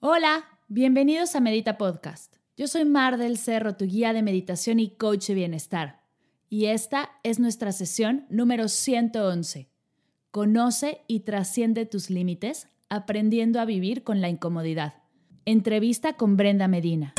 Hola. Bienvenidos a Medita Podcast. Yo soy Mar del Cerro, tu guía de meditación y coach de bienestar. Y esta es nuestra sesión número 111. Conoce y trasciende tus límites aprendiendo a vivir con la incomodidad. Entrevista con Brenda Medina.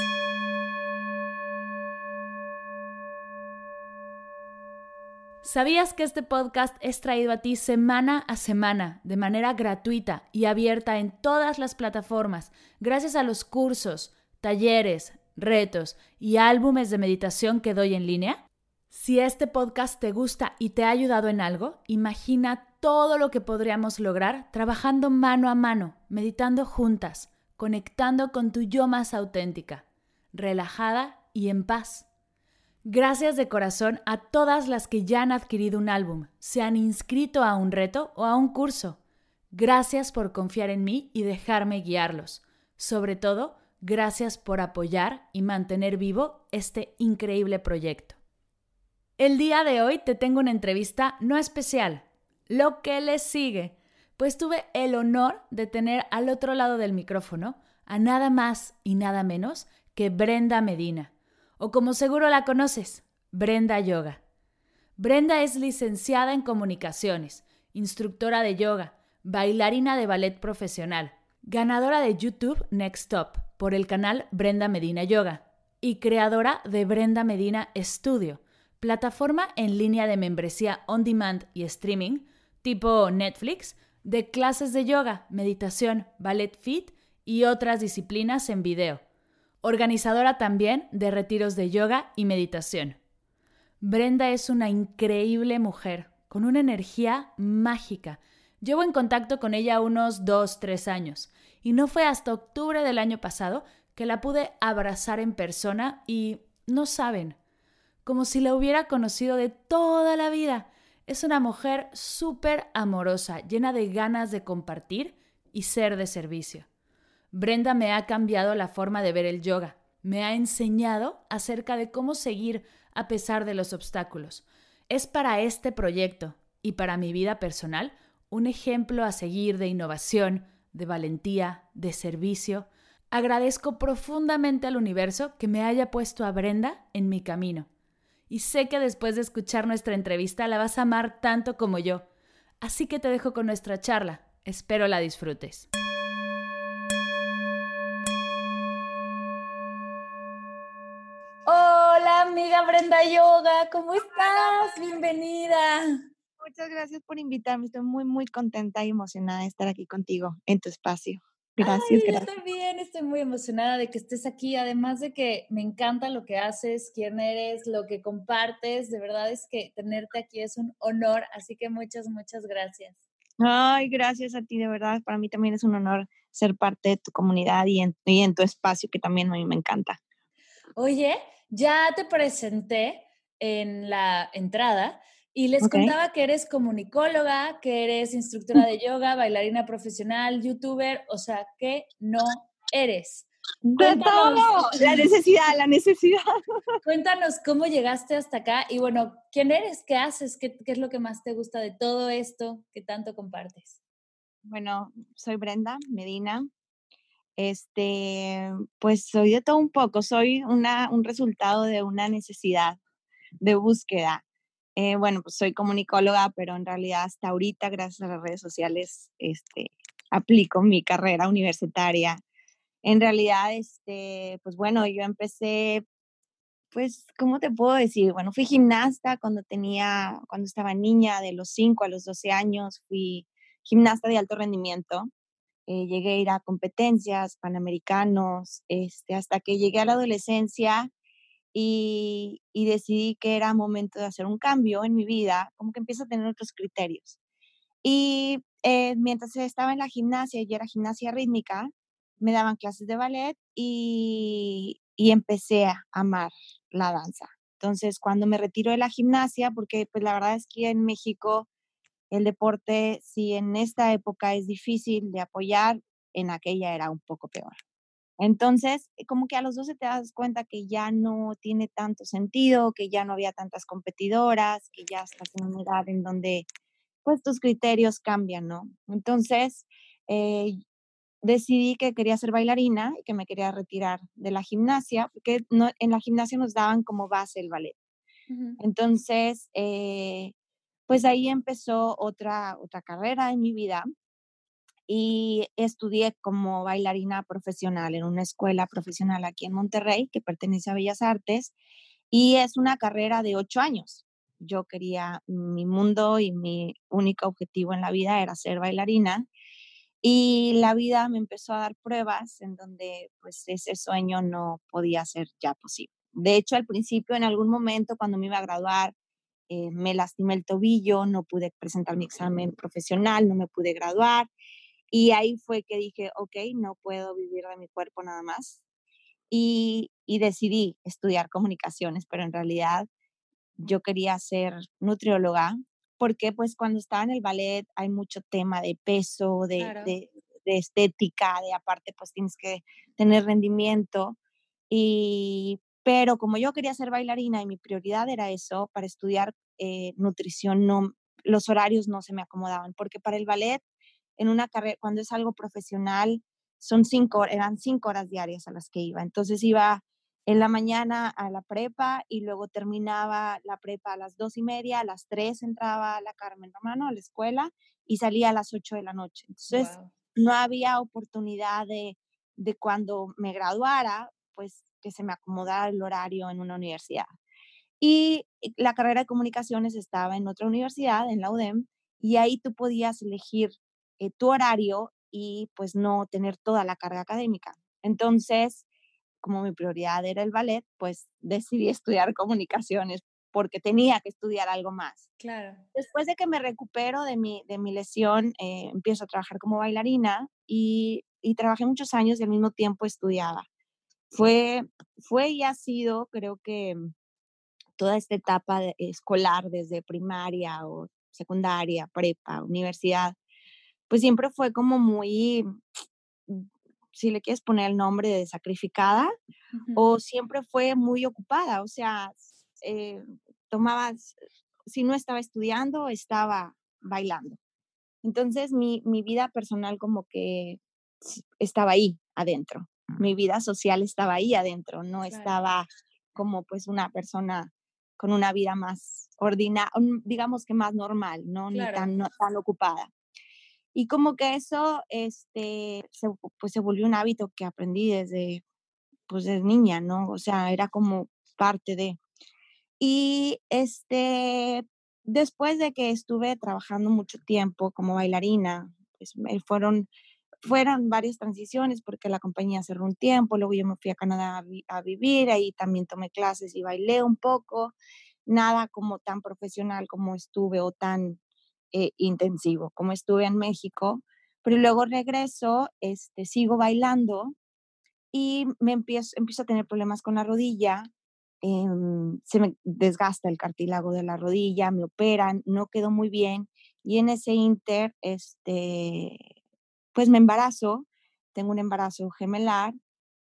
¿Sabías que este podcast es traído a ti semana a semana, de manera gratuita y abierta en todas las plataformas, gracias a los cursos, talleres, retos y álbumes de meditación que doy en línea? Si este podcast te gusta y te ha ayudado en algo, imagina todo lo que podríamos lograr trabajando mano a mano, meditando juntas, conectando con tu yo más auténtica, relajada y en paz. Gracias de corazón a todas las que ya han adquirido un álbum, se han inscrito a un reto o a un curso. Gracias por confiar en mí y dejarme guiarlos. Sobre todo, gracias por apoyar y mantener vivo este increíble proyecto. El día de hoy te tengo una entrevista no especial, lo que le sigue, pues tuve el honor de tener al otro lado del micrófono a nada más y nada menos que Brenda Medina o como seguro la conoces, Brenda Yoga. Brenda es licenciada en comunicaciones, instructora de yoga, bailarina de ballet profesional, ganadora de YouTube Next Top por el canal Brenda Medina Yoga y creadora de Brenda Medina Studio, plataforma en línea de membresía on demand y streaming, tipo Netflix, de clases de yoga, meditación, ballet fit y otras disciplinas en video organizadora también de retiros de yoga y meditación. Brenda es una increíble mujer, con una energía mágica. Llevo en contacto con ella unos dos, tres años, y no fue hasta octubre del año pasado que la pude abrazar en persona y no saben, como si la hubiera conocido de toda la vida. Es una mujer súper amorosa, llena de ganas de compartir y ser de servicio. Brenda me ha cambiado la forma de ver el yoga, me ha enseñado acerca de cómo seguir a pesar de los obstáculos. Es para este proyecto y para mi vida personal un ejemplo a seguir de innovación, de valentía, de servicio. Agradezco profundamente al universo que me haya puesto a Brenda en mi camino. Y sé que después de escuchar nuestra entrevista la vas a amar tanto como yo. Así que te dejo con nuestra charla. Espero la disfrutes. amiga Brenda Yoga, ¿cómo estás? Bienvenida. Muchas gracias por invitarme. Estoy muy, muy contenta y emocionada de estar aquí contigo en tu espacio. Gracias, gracias. Yo también estoy muy emocionada de que estés aquí, además de que me encanta lo que haces, quién eres, lo que compartes. De verdad es que tenerte aquí es un honor, así que muchas, muchas gracias. Ay, gracias a ti, de verdad. Para mí también es un honor ser parte de tu comunidad y en, y en tu espacio, que también a mí me encanta. Oye, ya te presenté en la entrada y les contaba que eres comunicóloga, que eres instructora de yoga, bailarina profesional, youtuber, o sea, que no eres. De todo, la necesidad, la necesidad. Cuéntanos cómo llegaste hasta acá y bueno, ¿quién eres? ¿Qué haces? ¿Qué, ¿Qué, es lo que más te gusta de todo esto que tanto compartes? Bueno, soy Brenda Medina, este, pues soy de todo un poco, soy una, un resultado de una necesidad de búsqueda. Eh, bueno, pues soy comunicóloga, pero en realidad hasta ahorita, gracias a las redes sociales, este, aplico mi carrera universitaria. En realidad, este, pues bueno, yo empecé, pues, ¿cómo te puedo decir? Bueno, fui gimnasta cuando tenía, cuando estaba niña, de los 5 a los 12 años, fui gimnasta de alto rendimiento eh, llegué a ir a competencias, panamericanos, este, hasta que llegué a la adolescencia y, decidí que era momento de hacer un cambio en mi vida, como que empiezo a tener otros criterios. Y eh, mientras estaba en la gimnasia, y era gimnasia rítmica, me daban clases de ballet y, y empecé a amar la danza. Entonces, cuando me retiro de la gimnasia, porque pues la verdad es que en México el deporte, si en esta época es difícil de apoyar, en aquella era un poco peor. Entonces, como que a los 12 te das cuenta que ya no tiene tanto sentido, que ya no había tantas competidoras, que ya estás en una edad en donde pues tus criterios cambian, ¿no? Entonces, eh, decidí que quería ser bailarina y que me quería retirar de la gimnasia, porque no, en la gimnasia nos daban como base el ballet. Entonces, eh, pues ahí empezó otra, otra carrera en mi vida y estudié como bailarina profesional en una escuela profesional aquí en Monterrey que pertenece a Bellas Artes y es una carrera de ocho años. Yo quería mi mundo y mi único objetivo en la vida era ser bailarina y la vida me empezó a dar pruebas en donde pues ese sueño no podía ser ya posible. De hecho, al principio, en algún momento, cuando me iba a graduar, eh, me lastimé el tobillo, no pude presentar mi examen profesional, no me pude graduar y ahí fue que dije, ok, no puedo vivir de mi cuerpo nada más. Y, decidí estudiar comunicaciones, pero en realidad yo quería ser nutrióloga porque pues cuando estaba en el ballet hay mucho tema de peso, de, de, estética, de aparte pues tienes que tener rendimiento. Y, pero como yo quería ser bailarina y mi prioridad era eso, para estudiar eh, nutrición, no, los horarios no se me acomodaban, porque para el ballet en una carrera, cuando es algo profesional, son cinco, eran cinco horas diarias a las que iba. Entonces iba en la mañana a la prepa y luego terminaba la prepa a las dos y media, a las tres entraba la Carmen Romano a la escuela y salía a las ocho de la noche. Entonces no había oportunidad de, de cuando me graduara, pues que se me acomodara el horario en una universidad. Y la carrera de comunicaciones estaba en otra universidad, en la UDEM, y ahí tú podías elegir eh, tu horario y pues no tener toda la carga académica. Entonces, como mi prioridad era el ballet, pues decidí estudiar comunicaciones porque tenía que estudiar algo más. Claro. Después de que me recupero de mi, de mi lesión, eh, empiezo a trabajar como bailarina y, y, trabajé muchos años y al mismo tiempo estudiaba. Fue, fue y ha sido, creo que toda esta etapa escolar, desde primaria o secundaria, prepa, universidad, pues siempre fue como muy, mm, si le quieres poner el nombre de sacrificada, o siempre fue muy ocupada, o sea, eh, tomaba, si no estaba estudiando, estaba bailando. Entonces mi, mi vida personal como que estaba ahí adentro, mi vida social estaba ahí adentro, no estaba como pues una persona con una vida más ordinaria, digamos que más normal, ¿no? Ni tan, no, tan ocupada. Y como que eso, este, se, pues se volvió un hábito que aprendí desde, pues desde niña, ¿no? O sea, era como parte de. Y este, después de que estuve trabajando mucho tiempo como bailarina, pues me fueron, fueron varias transiciones porque la compañía cerró un tiempo, luego yo me fui a Canadá a, a vivir, ahí también tomé clases y bailé un poco, nada como tan profesional como estuve o tan eh, intensivo, como estuve en México, pero luego regreso, este, sigo bailando y me empiezo, empiezo a tener problemas con la rodilla, em, se me desgasta el cartílago de la rodilla, me operan, no quedó muy bien y en ese inter, este, pues me embarazo, tengo un embarazo gemelar,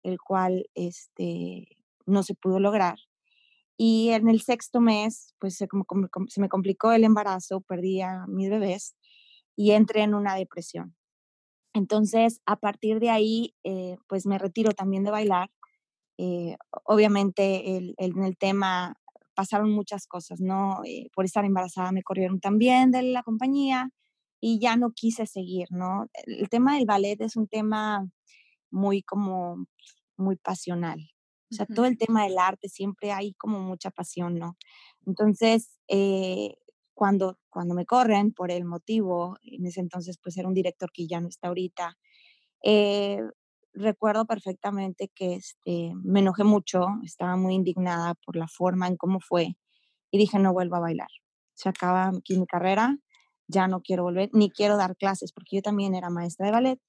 el cual este, no se pudo lograr y en el sexto mes, pues se, me complicó el embarazo, perdí a mis bebés y entré en una depresión. Entonces, a partir de ahí, eh, pues me retiro también de bailar. Eh, obviamente, el, en el tema pasaron muchas cosas, ¿no? Eh, por estar embarazada me corrieron también de la compañía y ya no quise seguir, ¿no? El tema del ballet es un tema muy como muy pasional. O sea, todo el tema del arte siempre hay como mucha pasión, ¿no? Entonces, eh, cuando, cuando me corren por el motivo, en ese entonces pues era un director que ya no está ahorita, eh, recuerdo perfectamente que este, me enojé mucho, estaba muy indignada por la forma en cómo fue y dije no vuelvo a bailar. Se acaba aquí mi carrera, ya no quiero volver, ni quiero dar clases porque yo también era maestra de ballet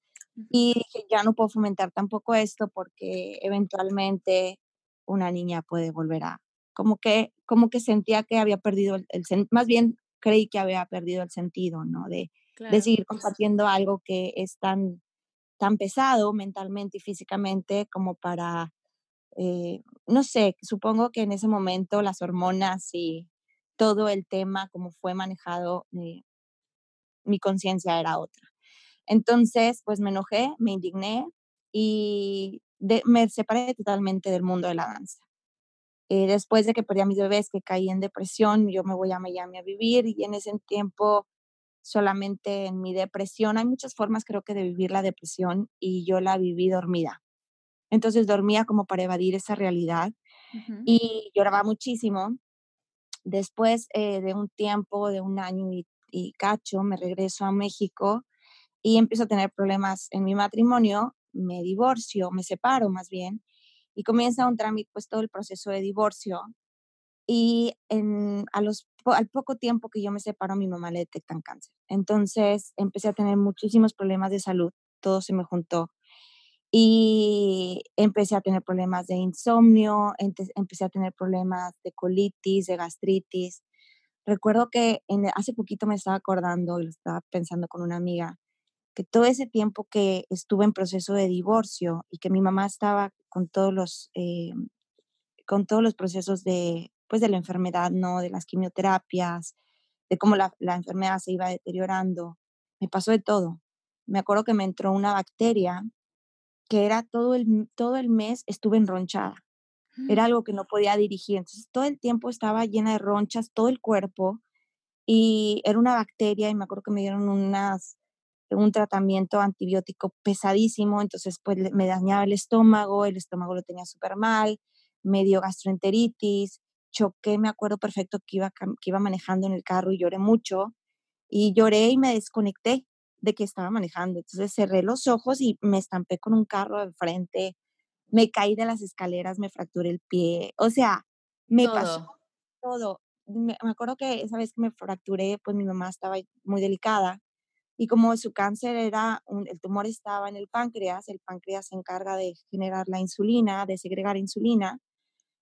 Y dije, ya no puedo fomentar tampoco esto porque eventualmente una niña puede volver a, como que, como que sentía que había perdido el, más bien creí que había perdido el sentido, ¿no? De, de seguir compartiendo algo que es tan, tan pesado mentalmente y físicamente como para, eh, no sé, supongo que en ese momento las hormonas y todo el tema, como fue manejado, eh, mi conciencia era otra. Entonces, pues me enojé, me indigné y me separé totalmente del mundo de la danza. Eh, después de que perdí a mis bebés, que caí en depresión, yo me voy a Miami a vivir y en ese tiempo solamente en mi depresión, hay muchas formas creo que de vivir la depresión y yo la viví dormida. Entonces dormía como para evadir esa realidad y lloraba muchísimo. Después eh, de un tiempo, de un año y, y cacho, me regreso a México y empiezo a tener problemas en mi matrimonio, me divorcio, me separo más bien, y comienza un trámite, pues todo el proceso de divorcio. Y en, a los, al poco tiempo que yo me separo, mi mamá le detectan cáncer. Entonces empecé a tener muchísimos problemas de salud, todo se me juntó. Y empecé a tener problemas de insomnio, empecé a tener problemas de colitis, de gastritis. Recuerdo que en, hace poquito me estaba acordando y lo estaba pensando con una amiga, que todo ese tiempo que estuve en proceso de divorcio y que mi mamá estaba con todos los, eh, con todos los procesos de, pues de la enfermedad, ¿no? De las quimioterapias, de cómo la, la enfermedad se iba deteriorando. Me pasó de todo. Me acuerdo que me entró una bacteria que era todo el, todo el mes estuve enronchada. Era mm. algo que no podía dirigir. Entonces todo el tiempo estaba llena de ronchas, todo el cuerpo. Y era una bacteria y me acuerdo que me dieron unas un tratamiento antibiótico pesadísimo, entonces pues me dañaba el estómago, el estómago lo tenía súper mal, me dio gastroenteritis, choqué, me acuerdo perfecto que iba, que iba manejando en el carro y lloré mucho, y lloré y me desconecté de que estaba manejando, entonces cerré los ojos y me estampé con un carro de frente, me caí de las escaleras, me fracturé el pie, o sea, me pasó todo. Me, me acuerdo que esa vez que me fracturé, pues mi mamá estaba muy delicada y como su cáncer era, el tumor estaba en el páncreas, el páncreas se encarga de generar la insulina, de segregar insulina.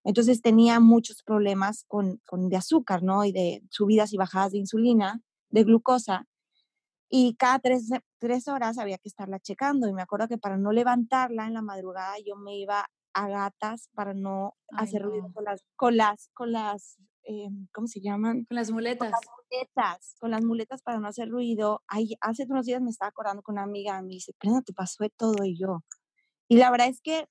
Entonces tenía muchos problemas con, con de azúcar, ¿no? Y de subidas y bajadas de insulina, de glucosa. Y cada tres, tres horas había que estarla checando. Y me acuerdo que para no levantarla en la madrugada, yo me iba a gatas para no hacer ruido con las, con las, con las Em, ¿cómo se llaman? Con las muletas. Con las muletas, con las muletas para no hacer ruido. Ay, hace unos días me estaba acordando con una amiga, me dice, no te pasó de todo y yo. Y la verdad es que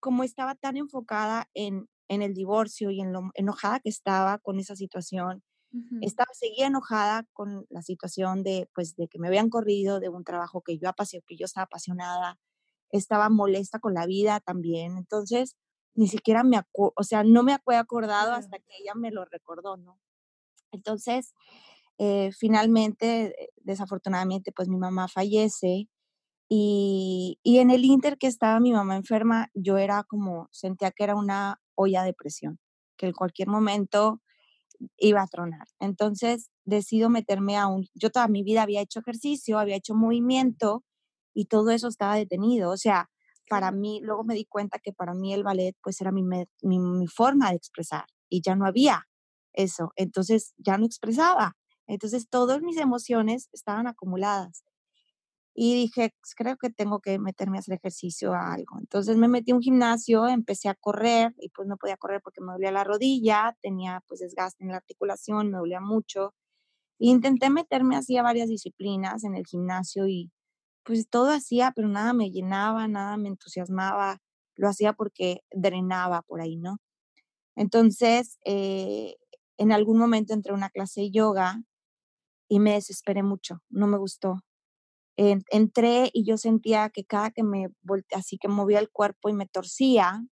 como estaba tan enfocada en, en el divorcio y en lo enojada que estaba con esa situación, estaba, seguía enojada con la situación de, pues, de que me habían corrido de un trabajo que yo, que yo estaba apasionada, estaba molesta con la vida también. Entonces, ni siquiera me o sea, no me había acordado hasta que ella me lo recordó, ¿no? Entonces, eh, finalmente, eh, desafortunadamente, pues mi mamá fallece y, y, en el inter que estaba mi mamá enferma, yo era como, sentía que era una olla de presión, que en cualquier momento iba a tronar. Entonces, decido meterme a un, yo toda mi vida había hecho ejercicio, había hecho movimiento y todo eso estaba detenido, o sea, para mí, luego me di cuenta que para mí el ballet pues era mi, mi, forma de expresar y ya no había eso, entonces ya no expresaba. Entonces todas mis emociones estaban acumuladas. Y dije, pues, creo que tengo que meterme a hacer ejercicio a algo. Entonces me metí a un gimnasio, empecé a correr y pues no podía correr porque me dolía la rodilla, tenía pues desgaste en la articulación, me dolía mucho. intenté meterme así a varias disciplinas en el gimnasio y pues todo hacía, pero nada me llenaba, nada me entusiasmaba, lo hacía porque drenaba por ahí, ¿no? Entonces, eh, en algún momento entré a una clase de yoga y me desesperé mucho, no me gustó. Entré y yo sentía que cada que me volteé, así que movía el cuerpo y me torcía,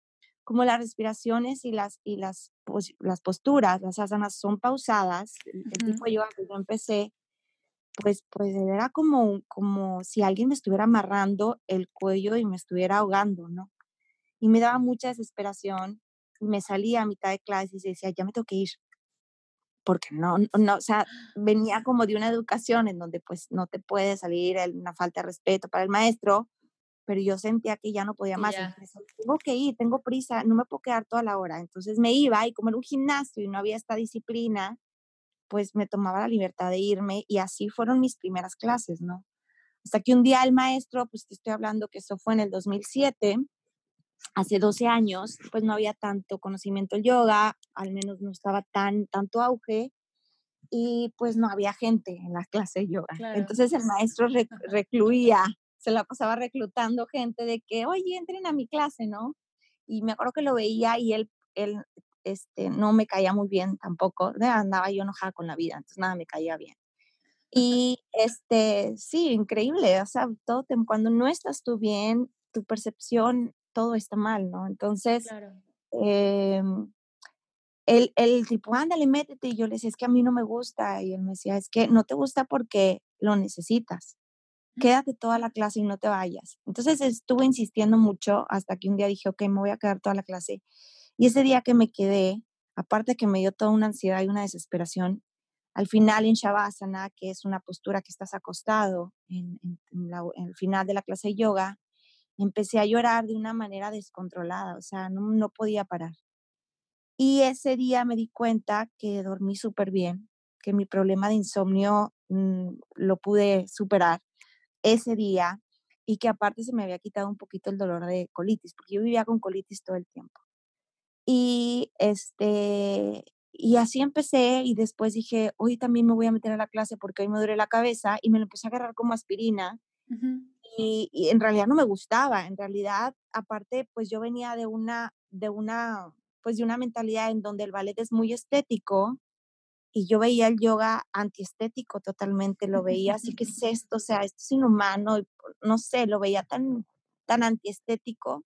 como las respiraciones y las, y las, las posturas, las asanas son pausadas, el, tipo de yoga que yo empecé pues, pues era como, como si alguien me estuviera amarrando el cuello y me estuviera ahogando, ¿no? Y me daba mucha desesperación. Y me salía a mitad de clases y decía, ya me tengo que ir. Porque no, no, o sea, venía como de una educación en donde pues no te puede salir una falta de respeto para el maestro, pero yo sentía que ya no podía más. tengo que ir, tengo prisa, no me puedo quedar toda la hora. Entonces me iba y como era un gimnasio y no había esta disciplina, pues me tomaba la libertad de irme y así fueron mis primeras clases, ¿no? Hasta que un día el maestro, pues te estoy hablando que eso fue en el 2007, hace 12 años, pues no había tanto conocimiento del yoga, al menos no estaba tan tanto auge y pues no había gente en la clase de yoga. Entonces el maestro recluía, se la pasaba reclutando gente de que, oye, entren a mi clase, ¿no? Y me acuerdo que lo veía y él, él este, no me caía muy bien tampoco, andaba yo enojada con la vida, entonces nada me caía bien. Y este, sí, increíble, o sea, todo, cuando no estás tú bien, tu percepción, todo está mal, ¿no? Entonces, em, el, el tipo, ándale, métete, y yo le decía, es que a mí no me gusta, y él me decía, es que no te gusta porque lo necesitas, quédate toda la clase y no te vayas. Entonces estuve insistiendo mucho hasta que un día dije, ok, me voy a quedar toda la clase. Y ese día que me quedé, aparte que me dio toda una ansiedad y una desesperación, al final en Shavasana, que es una postura que estás acostado en, el final de la clase de yoga, empecé a llorar de una manera descontrolada, o sea, no, podía parar. Y ese día me di cuenta que dormí súper bien, que mi problema de insomnio mm, lo pude superar ese día y que aparte se me había quitado un poquito el dolor de colitis, porque yo vivía con colitis todo el tiempo. Y este, y así empecé y después dije, hoy también me voy a meter a la clase porque hoy me duele la cabeza y me lo empecé a agarrar como aspirina. Y, en realidad no me gustaba, en realidad aparte pues yo venía de una, de una, pues de una mentalidad en donde el ballet es muy estético y yo veía el yoga antiestético totalmente, lo veía así que es esto, o sea, esto es inhumano, no sé, lo veía tan, tan antiestético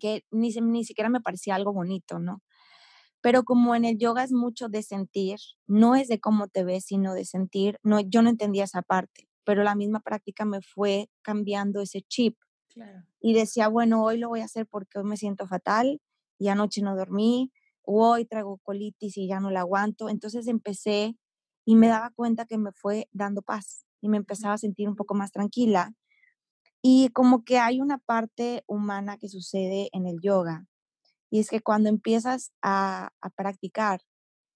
que ni, ni siquiera me parecía algo bonito, ¿no? Pero como en el yoga es mucho de sentir, no es de cómo te ves, sino de sentir, no, yo no entendía esa parte, pero la misma práctica me fue cambiando ese chip. Y decía, bueno, hoy lo voy a hacer porque hoy me siento fatal y anoche no dormí, hoy traigo colitis y ya no la aguanto. Entonces empecé y me daba cuenta que me fue dando paz y me empezaba a sentir un poco más tranquila y como que hay una parte humana que sucede en el yoga, y es que cuando empiezas a, practicar,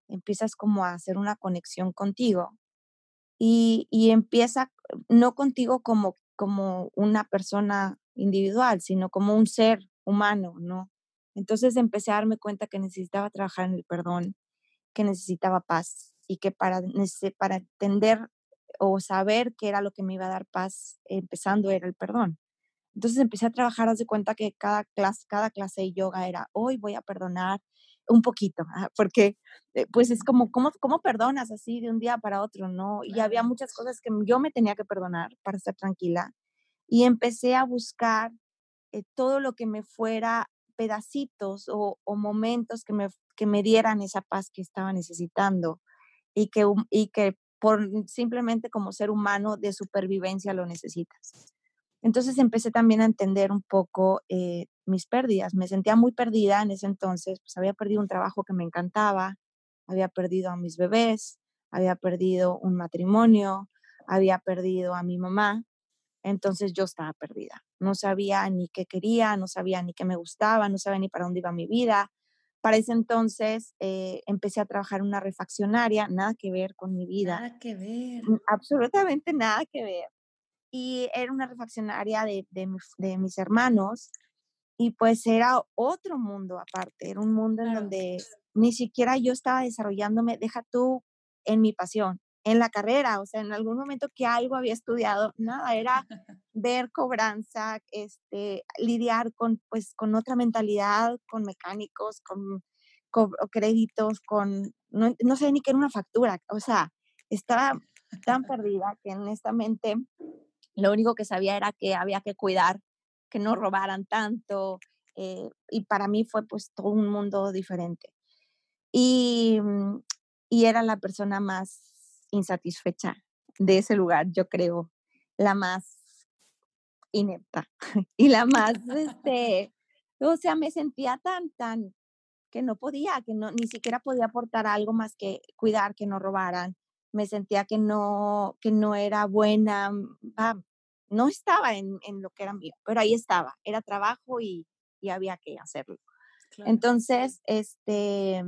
empiezas como a hacer una conexión contigo y, y, empieza no contigo como, como una persona individual, sino como un ser humano, ¿no? Entonces empecé a darme cuenta que necesitaba trabajar en el perdón, que necesitaba paz y que para, para entender o saber qué era lo que me iba a dar paz, empezando era el perdón. Entonces empecé a trabajar, haz de cuenta que cada clase, cada clase de yoga era, hoy voy a perdonar un poquito, porque eh, pues es como, ¿cómo, ¿cómo perdonas así de un día para otro? ¿no? Y había muchas cosas que yo me tenía que perdonar para estar tranquila. Y empecé a buscar eh, todo lo que me fuera pedacitos o, o, momentos que me, que me dieran esa paz que estaba necesitando y que, y que por simplemente como ser humano de supervivencia lo necesitas. Entonces empecé también a entender un poco eh, mis pérdidas. Me sentía muy perdida en ese entonces, pues había perdido un trabajo que me encantaba, había perdido a mis bebés, había perdido un matrimonio, había perdido a mi mamá. Entonces yo estaba perdida. No sabía ni qué quería, no sabía ni qué me gustaba, no sabía ni para dónde iba mi vida. Para ese entonces eh, empecé a trabajar en una refaccionaria, nada que ver con mi vida. Nada que ver. Absolutamente nada que ver. Y era una refaccionaria de, de, mis hermanos y pues era otro mundo aparte, era un mundo en donde ni siquiera yo estaba desarrollándome, deja tú en mi pasión, en la carrera, o sea, en algún momento que algo había estudiado, nada, era ver cobranza, este, lidiar con, pues, con otra mentalidad, con mecánicos, con, créditos, con, no, no sé ni qué era una factura, o sea, estaba tan perdida que honestamente lo único que sabía era que había que cuidar, que no robaran tanto, eh, y para mí fue pues todo un mundo diferente. Y, mm, y era la persona más insatisfecha de ese lugar, yo creo, la más inepta y la más, este, o sea, me sentía tan, tan, que no podía, que no, ni siquiera podía aportar algo más que cuidar, que no robaran. Me sentía que no, que no era buena, mm, no estaba en, en, lo que era mío, pero ahí estaba, era trabajo y, y había que hacerlo. Entonces, este,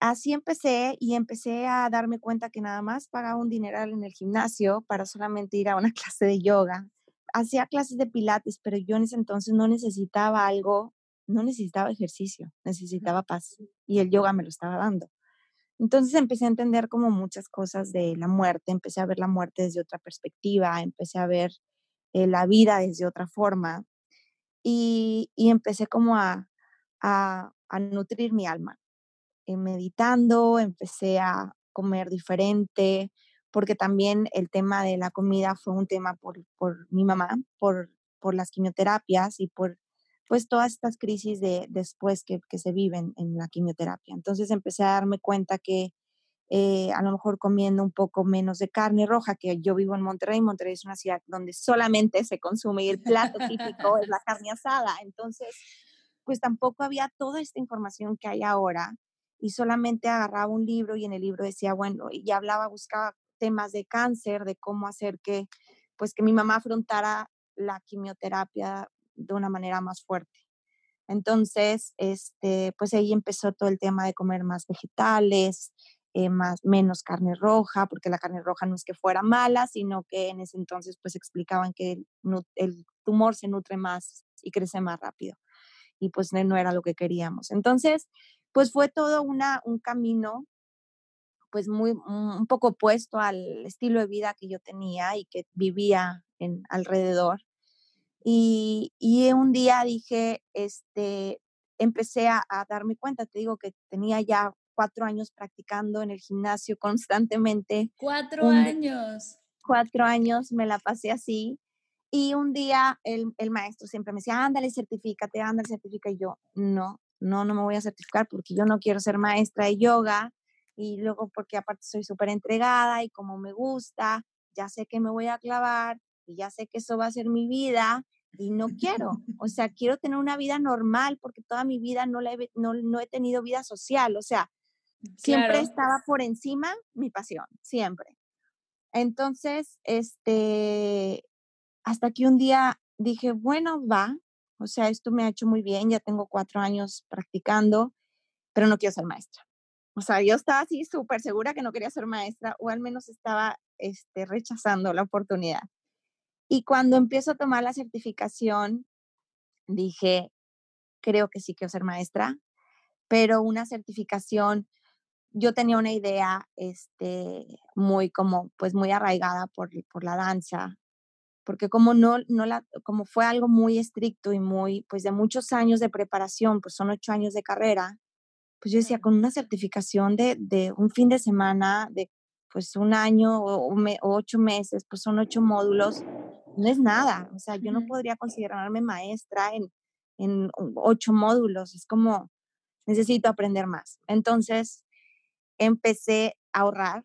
así empecé y empecé a darme cuenta que nada más pagaba un dineral en el gimnasio para solamente ir a una clase de yoga. Hacía clases de pilates, pero yo en ese entonces no necesitaba algo, no necesitaba ejercicio, necesitaba paz y el yoga me lo estaba dando. Entonces empecé a entender como muchas cosas de la muerte, empecé a ver la muerte desde otra perspectiva, empecé a ver eh, la vida desde otra forma y, empecé como a, a, nutrir mi alma. Eh, meditando, empecé a comer diferente, porque también el tema de la comida fue un tema por, por mi mamá, por, por las quimioterapias y por pues todas estas crisis de después que, que, se viven en la quimioterapia. Entonces empecé a darme cuenta que eh, a lo mejor comiendo un poco menos de carne roja, que yo vivo en Monterrey, Monterrey es una ciudad donde solamente se consume y el plato típico es la carne asada. Entonces, pues tampoco había toda esta información que hay ahora y solamente agarraba un libro y en el libro decía, bueno, y hablaba, buscaba temas de cáncer, de cómo hacer que, pues que mi mamá afrontara la quimioterapia de una manera más fuerte. Entonces, este, pues ahí empezó todo el tema de comer más vegetales, eh, más, menos carne roja, porque la carne roja no es que fuera mala, sino que en ese entonces pues explicaban que el, el tumor se nutre más y crece más rápido. Y pues no era lo que queríamos. Entonces, pues fue todo una, un camino pues muy un poco opuesto al estilo de vida que yo tenía y que vivía en alrededor y, un día dije, este, empecé a, darme cuenta, te digo que tenía ya cuatro años practicando en el gimnasio constantemente. Cuatro años. Cuatro años me la pasé así. Y un día el, el maestro siempre me decía, ándale, certifícate, ándale, certifica. Y yo, no, no, no me voy a certificar porque yo no quiero ser maestra de yoga. Y luego porque aparte soy súper entregada y como me gusta, ya sé que me voy a clavar y ya sé que eso va a ser mi vida y no quiero, o sea, quiero tener una vida normal porque toda mi vida no, he, no, he tenido vida social, o sea, siempre estaba por encima mi pasión, siempre. Entonces, este, hasta que un día dije, bueno, va, o sea, esto me ha hecho muy bien, ya tengo cuatro años practicando, pero no quiero ser maestra. O sea, yo estaba así súper segura que no quería ser maestra o al menos estaba este, rechazando la oportunidad. Y cuando empiezo a tomar la certificación, dije, creo que sí quiero ser maestra, pero una certificación, yo tenía una idea este, muy como, pues muy arraigada por, por la danza, porque como no, no la, como fue algo muy estricto y muy, pues de muchos años de preparación, pues son ocho años de carrera, pues yo decía, con una certificación de, de un fin de semana, de pues un año o, ocho meses, pues son ocho módulos, no es nada. O sea, yo no podría considerarme maestra en, en ocho módulos. Es como, necesito aprender más. Entonces, empecé a ahorrar,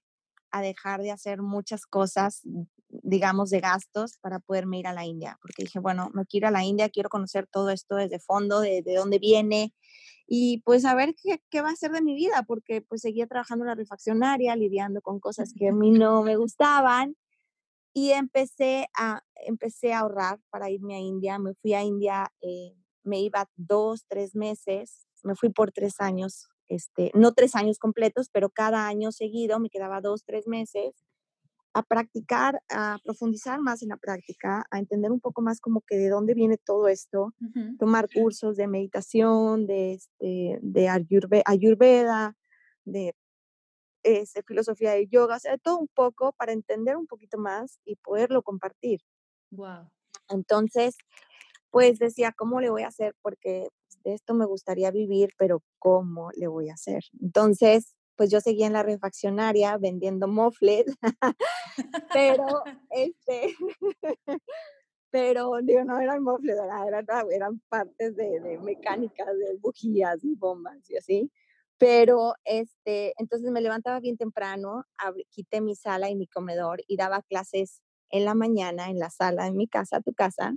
a dejar de hacer muchas cosas, digamos, de gastos para poderme ir a la India, porque dije, bueno, me quiero ir a la India, quiero conocer todo esto desde fondo, de, de dónde viene, y pues a ver qué, qué, va a ser de mi vida, porque pues seguía trabajando en la refaccionaria, lidiando con cosas que a mí no me gustaban, y empecé a, empecé a ahorrar para irme a India. Me fui a India, eh, me iba dos, tres meses, me fui por tres años, este, no tres años completos, pero cada año seguido me quedaba dos, tres meses a practicar, a profundizar más en la práctica, a entender un poco más como que de dónde viene todo esto, tomar cursos de meditación, de, este, de ayurveda, de este, filosofía de yoga, o sea, todo un poco para entender un poquito más y poderlo compartir. Wow. Entonces, pues decía, ¿cómo le voy a hacer? Porque de esto me gustaría vivir, pero ¿cómo le voy a hacer? Entonces, pues yo seguía en la refaccionaria vendiendo mofles, pero este, pero digo, no eran mofles, eran, eran partes de, de mecánicas, de bujías y bombas y así. Pero este, entonces me levantaba bien temprano, quité mi sala y mi comedor y daba clases en la mañana en la sala en mi casa, tu casa.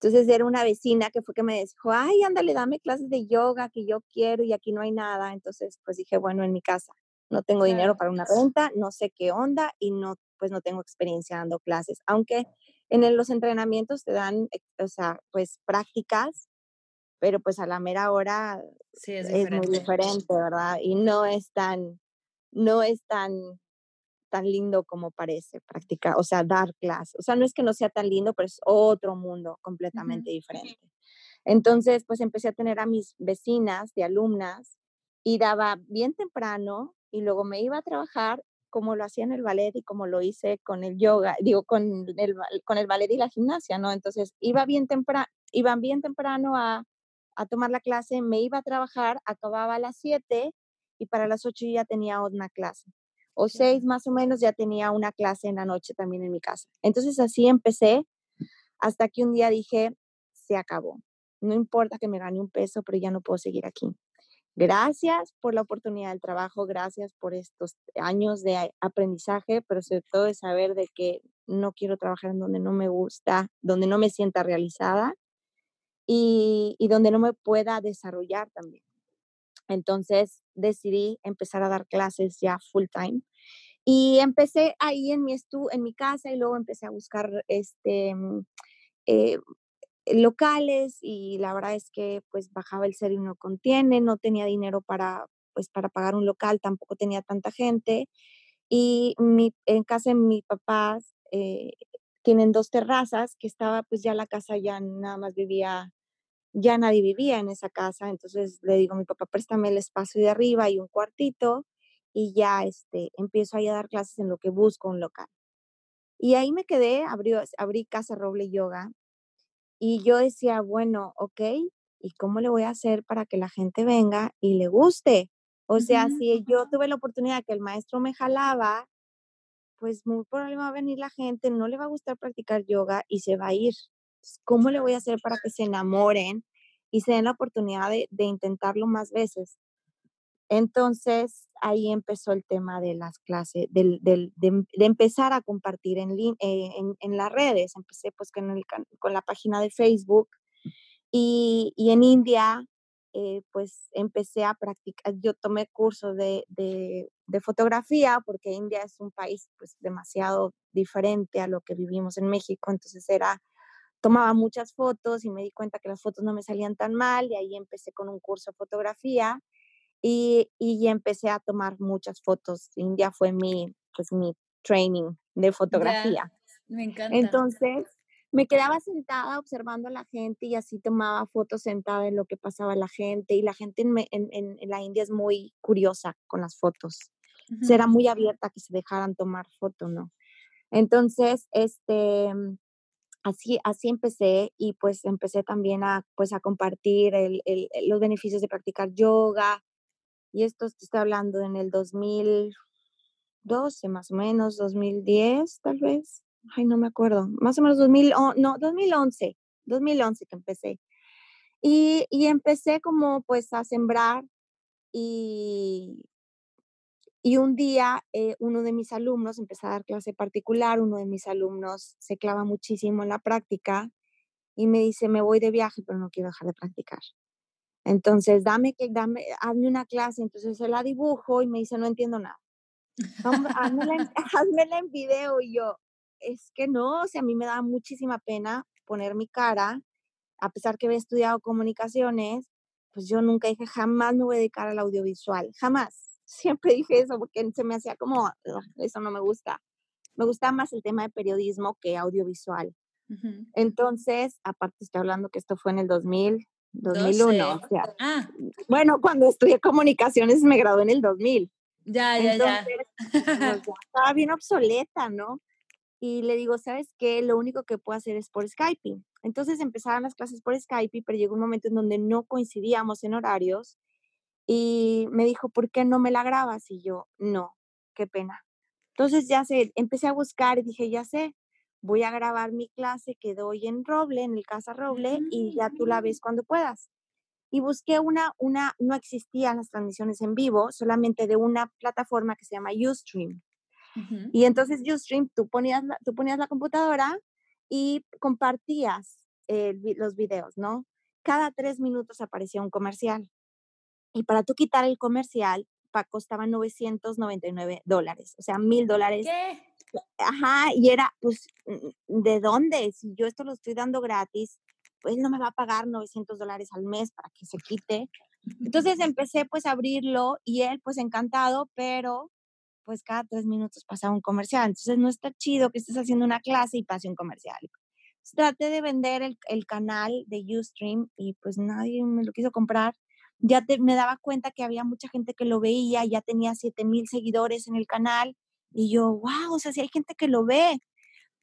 Entonces era una vecina que fue que me dijo, ay, ándale, dame clases de yoga que yo quiero y aquí no hay nada. Entonces, pues dije, bueno, en mi casa no tengo dinero para una renta, no sé qué onda y no, pues no tengo experiencia dando clases, aunque en los entrenamientos te dan, o sea, pues prácticas, pero pues a la mera hora es, muy diferente, ¿verdad? Y no es tan, no es tan tan lindo como parece practicar, o sea, dar clases. O sea, no es que no sea tan lindo, pero es otro mundo completamente diferente. Entonces, pues empecé a tener a mis vecinas de alumnas y daba bien temprano y luego me iba a trabajar como lo hacía en el ballet y como lo hice con el yoga, digo, con el, con el ballet y la gimnasia, ¿no? Entonces, iba bien temprano, iban bien temprano a, a tomar la clase, me iba a trabajar, acababa a las 7 y para las 8 ya tenía una clase o seis más o menos ya tenía una clase en la noche también en mi casa. Entonces así empecé hasta que un día dije, se acabó. No importa que me gane un peso, pero ya no puedo seguir aquí. Gracias por la oportunidad del trabajo, gracias por estos años de aprendizaje, pero sobre todo de saber de que no quiero trabajar en donde no me gusta, donde no me sienta realizada y, donde no me pueda desarrollar también. Entonces decidí empezar a dar clases ya full time. Y empecé ahí en mi, estu en mi casa y luego empecé a buscar este, mm, eh, locales y la verdad es que pues bajaba el ser y no contiene, no tenía dinero para pues para pagar un local, tampoco tenía tanta gente y mi, en casa de mi papás eh, tienen dos terrazas que estaba pues ya la casa ya nada más vivía ya nadie vivía en esa casa, entonces le digo a mi papá, préstame el espacio de arriba y un cuartito y ya este, empiezo ahí a dar clases en lo que busco un local. Y ahí me quedé, abrí, abrí Casa Roble Yoga y yo decía, bueno, ok, ¿y cómo le voy a hacer para que la gente venga y le guste? O sea, si yo tuve la oportunidad que el maestro me jalaba, pues muy probablemente va a venir la gente, no le va a gustar practicar yoga y se va a ir. ¿Cómo le voy a hacer para que se enamoren y se den la oportunidad de, intentarlo más veces? Entonces, ahí empezó el tema de las clases, de, empezar a compartir en, eh, en, las redes. Empecé pues con, con la página de Facebook y, en India, eh, pues empecé a practicar, yo tomé cursos de, fotografía porque India es un país pues demasiado diferente a lo que vivimos en México, entonces era tomaba muchas fotos y me di cuenta que las fotos no me salían tan mal y ahí empecé con un curso de fotografía y, y empecé a tomar muchas fotos. India fue mi, pues, mi training de fotografía. me encanta. Entonces, me quedaba sentada observando a la gente y así tomaba fotos sentada en lo que pasaba la gente y la gente en, en, en la India es muy curiosa con las fotos. Será muy abierta que se dejaran tomar fotos, ¿no? Entonces, este, así, así empecé y pues empecé también a, pues, a compartir los beneficios de practicar yoga. Y esto estoy hablando en el 2012 más o menos, 2010 tal vez. Ay, no me acuerdo. Más o menos 2000, no, 2011, 2011 que empecé. Y, y empecé como pues a sembrar y, y un día eh, uno de mis alumnos empezó a dar clase particular, uno de mis alumnos se clava muchísimo en la práctica y me dice, me voy de viaje, pero no quiero dejar de practicar. Entonces, dame dame, hazme una clase. Entonces se la dibujo y me dice, no entiendo nada. házmela, en, en video y yo, es que no, o sea, a mí me da muchísima pena poner mi cara, a pesar que he estudiado comunicaciones, pues yo nunca dije, jamás me voy a dedicar al audiovisual, jamás siempre dije eso porque se me hacía como, eso no me gusta. Me gusta más el tema de periodismo que audiovisual. Entonces, aparte estoy hablando que esto fue en el 2000, 2001. O sea, ah. Bueno, cuando estudié comunicaciones me gradué en el 2000. Ya, ya, ya. Pues, estaba bien obsoleta, ¿no? Y le digo, ¿sabes qué? Lo único que puedo hacer es por Skype. Entonces empezaron las clases por Skype, pero llegó un momento en donde no coincidíamos en horarios y me dijo, ¿por qué no me la grabas? Y yo, no, qué pena. Entonces ya sé, empecé a buscar y dije, ya sé, voy a grabar mi clase que doy en Roble, en el Casa Roble, y ya tú la ves mm. cuando puedas. Y busqué una, una, no existían las transmisiones en vivo, solamente de una plataforma que se llama Ustream. Y entonces Ustream, tú ponías, la, tú ponías la computadora y compartías eh, los videos, ¿no? Cada tres minutos aparecía un comercial. Y para tú quitar el comercial, costaba 999 dólares, o sea, mil dólares Ajá, y era, pues, ¿de dónde? Si yo esto lo estoy dando gratis, pues no me va a pagar 900 dólares al mes para que se quite. Entonces empecé pues a abrirlo y él pues encantado, pero pues cada tres minutos pasaba un comercial. Entonces no está chido que estés haciendo una clase y pase un comercial. traté de vender el, el, canal de Ustream y pues nadie me lo quiso comprar. Ya me daba cuenta que había mucha gente que lo veía, ya tenía 7 mil seguidores en el canal y yo, wow, o sea, si hay gente que lo ve.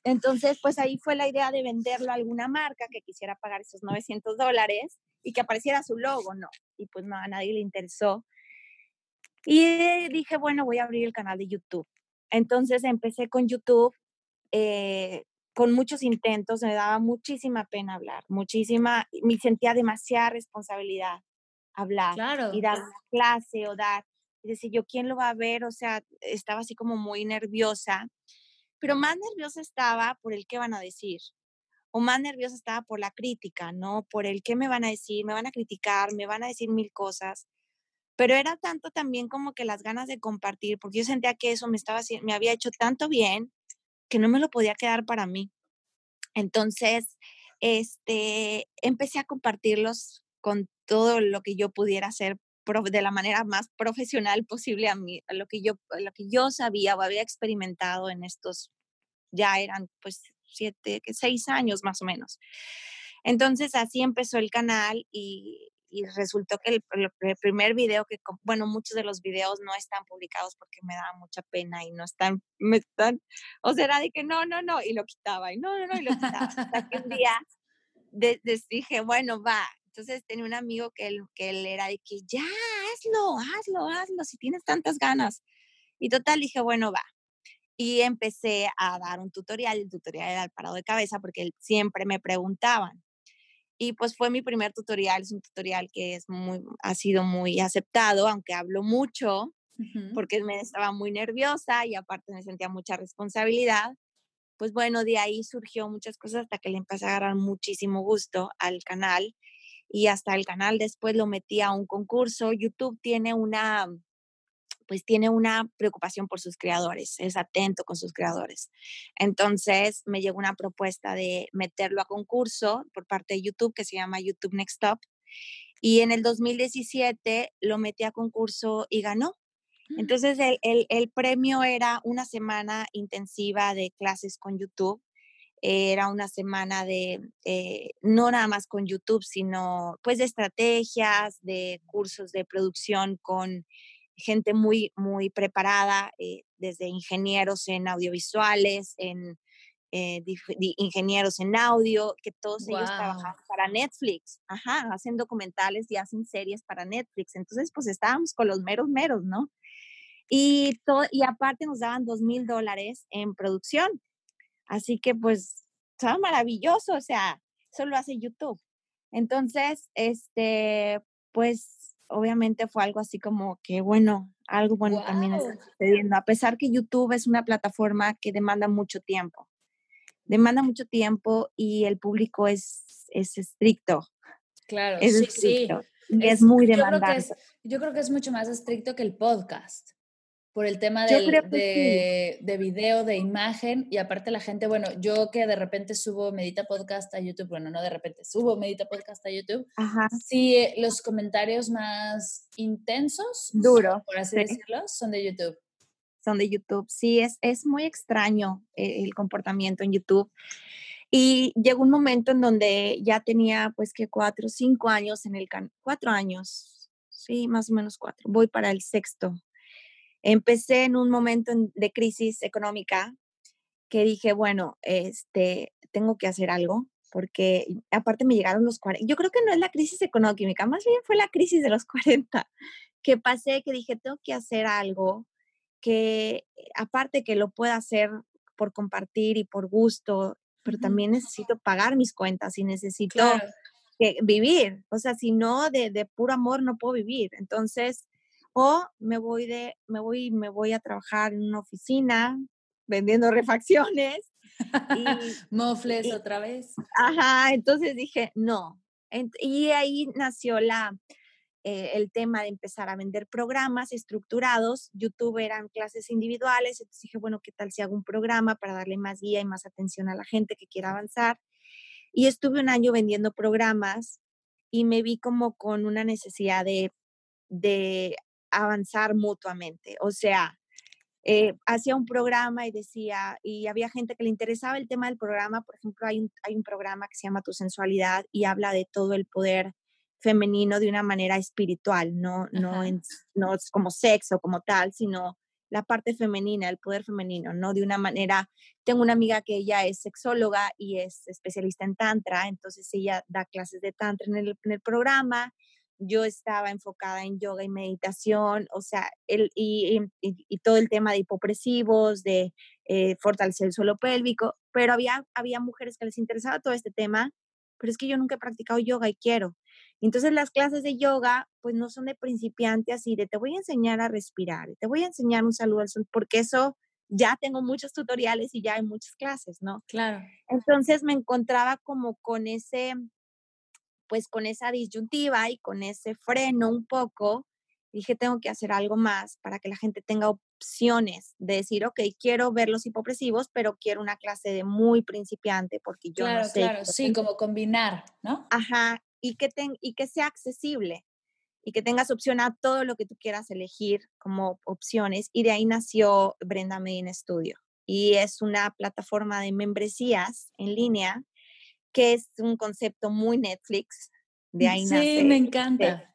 Entonces, pues ahí fue la idea de venderlo a alguna marca que quisiera pagar esos 900 dólares y que apareciera su logo, no. Y pues no, a nadie le interesó. Y dije, bueno, voy a abrir el canal de YouTube. Entonces empecé con YouTube, eh, con muchos intentos, me daba muchísima pena hablar, muchísima, me sentía demasiada responsabilidad hablar y dar una clase o dar, y decir yo, ¿quién lo va a ver? O sea, estaba así como muy nerviosa, pero más nerviosa estaba por el qué van a decir, o más nerviosa estaba por la crítica, ¿no? Por el qué me van a decir, me van a criticar, me van a decir mil cosas. Pero era tanto también como que las ganas de compartir, porque yo sentía que eso me estaba me había hecho tanto bien que no me lo podía quedar para mí. Entonces, este, empecé a compartirlos con todo lo que yo pudiera hacer de la manera más profesional posible a mí, lo que yo, lo que yo sabía o había experimentado en estos, ya eran pues siete, seis años más o menos. Entonces así empezó el canal y, y resultó que el, el, primer video que, bueno, muchos de los videos no están publicados porque me daba mucha pena y no están, me están, o sea, era de que no, no, no, y lo quitaba, y no, no, no, y lo quitaba. Hasta que un día dije, bueno, va. Entonces tenía un amigo que él, que él era de que ya, hazlo, hazlo, hazlo, si tienes tantas ganas. Y total, dije, bueno, va y empecé a dar un tutorial. El tutorial era el parado de cabeza porque siempre me preguntaban. Y pues fue mi primer tutorial, es un tutorial que es muy, ha sido muy aceptado, aunque hablo mucho, porque me estaba muy nerviosa y aparte me sentía mucha responsabilidad. Pues bueno, de ahí surgió muchas cosas hasta que le empecé a agarrar muchísimo gusto al canal y hasta el canal después lo metí a un concurso. YouTube tiene una, pues tiene una preocupación por sus creadores, es atento con sus creadores. Entonces me llegó una propuesta de meterlo a concurso por parte de YouTube que se llama YouTube Next Top. Y en el 2017 lo metí a concurso y ganó. Mm. Entonces el, el, premio era una semana intensiva de clases con YouTube. Era una semana de, eh, no nada más con YouTube, sino pues de estrategias, de cursos de producción con gente muy, muy preparada, eh, desde ingenieros en audiovisuales, en eh, ingenieros en audio, que todos ellos trabajan para Netflix, ajá, hacen documentales y hacen series para Netflix. Entonces, pues estábamos con los meros meros, ¿no? Y, todo, y aparte nos daban dos mil dólares en producción. Así que, pues, estaba maravilloso, o sea, eso lo hace YouTube. Entonces, este, pues obviamente fue algo así como que, bueno, algo bueno también está sucediendo, a pesar que YouTube es una plataforma que demanda mucho tiempo. Demanda mucho tiempo y el público es, es estricto. Claro, es sí, estricto. Y es, muy demandante. yo creo que es mucho más estricto que el podcast por el tema de, de, video, de imagen, y aparte la gente, bueno, yo que de repente subo Medita Podcast a YouTube, bueno, no de repente, subo Medita Podcast a YouTube, Ajá. sí, eh, los comentarios más intensos, duro, por así decirlo, son de YouTube. Son de YouTube, sí, es, es muy extraño eh, el comportamiento en YouTube. Y llegó un momento en donde ya tenía pues que cuatro, cinco años en el canal, cuatro años, sí, más o menos cuatro, voy para el sexto Empecé en un momento de crisis económica que dije, bueno, este, tengo que hacer algo, porque aparte me llegaron los 40. Yo creo que no es la crisis económica, más bien fue la crisis de los 40, que pasé, que dije, tengo que hacer algo que aparte que lo pueda hacer por compartir y por gusto, pero también necesito pagar mis cuentas y necesito vivir. O sea, si no, de, de puro amor no puedo vivir. Entonces, o me voy de me voy me voy a trabajar en una oficina vendiendo refacciones y mofles otra vez. Ajá, entonces dije, no. y ahí nació la eh, el tema de empezar a vender programas estructurados. YouTube eran clases individuales, entonces dije, bueno, ¿qué tal si hago un programa para darle más guía y más atención a la gente que quiera avanzar? Y estuve un año vendiendo programas y me vi como con una necesidad de, de avanzar mutuamente. O sea, eh, hacía un programa y decía, y había gente que le interesaba el tema del programa, por ejemplo, hay un, hay un programa que se llama Tu Sensualidad y habla de todo el poder femenino de una manera espiritual, no, no, no es como sexo como tal, sino la parte femenina, el poder femenino, no de una manera, tengo una amiga que ella es sexóloga y es especialista en tantra, entonces ella da clases de tantra en el, en el programa yo estaba enfocada en yoga y meditación, o sea, el, y, y, todo el tema de hipopresivos, de eh, fortalecer el suelo pélvico, pero había, había mujeres que les interesaba todo este tema, pero es que yo nunca he practicado yoga y quiero. Entonces las clases de yoga, pues no son de principiante así, de te voy a enseñar a respirar, te voy a enseñar un saludo al sol, porque eso ya tengo muchos tutoriales y ya hay muchas clases, ¿no? Claro. Entonces me encontraba como con ese pues con esa disyuntiva y con ese freno un poco, dije, tengo que hacer algo más para que la gente tenga opciones de decir, ok, quiero ver los hipopresivos, pero quiero una clase de muy principiante porque yo claro, no sé. Claro, sí, como combinar, ¿no? Ajá, y que, ten, y que sea accesible y que tengas opción a todo lo que tú quieras elegir como opciones. Y de ahí nació Brenda Medina Studio. Y es una plataforma de membresías en línea que es un concepto muy Netflix. De ahí sí, nace. me este, encanta.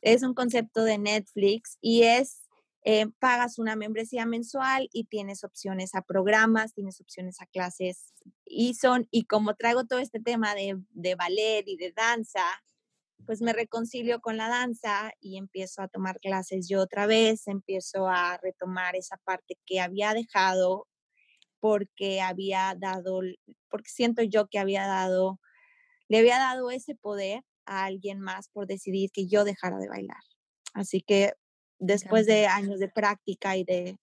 Es un concepto de Netflix y es, eh, pagas una membresía mensual y tienes opciones a programas, tienes opciones a clases y son, y como traigo todo este tema de, de ballet y de danza, pues me reconcilio con la danza y empiezo a tomar clases yo otra vez, empiezo a retomar esa parte que había dejado porque había dado, porque siento yo que había dado, le había dado ese poder a alguien más por decidir que yo dejara de bailar. Así que después de años de práctica y de,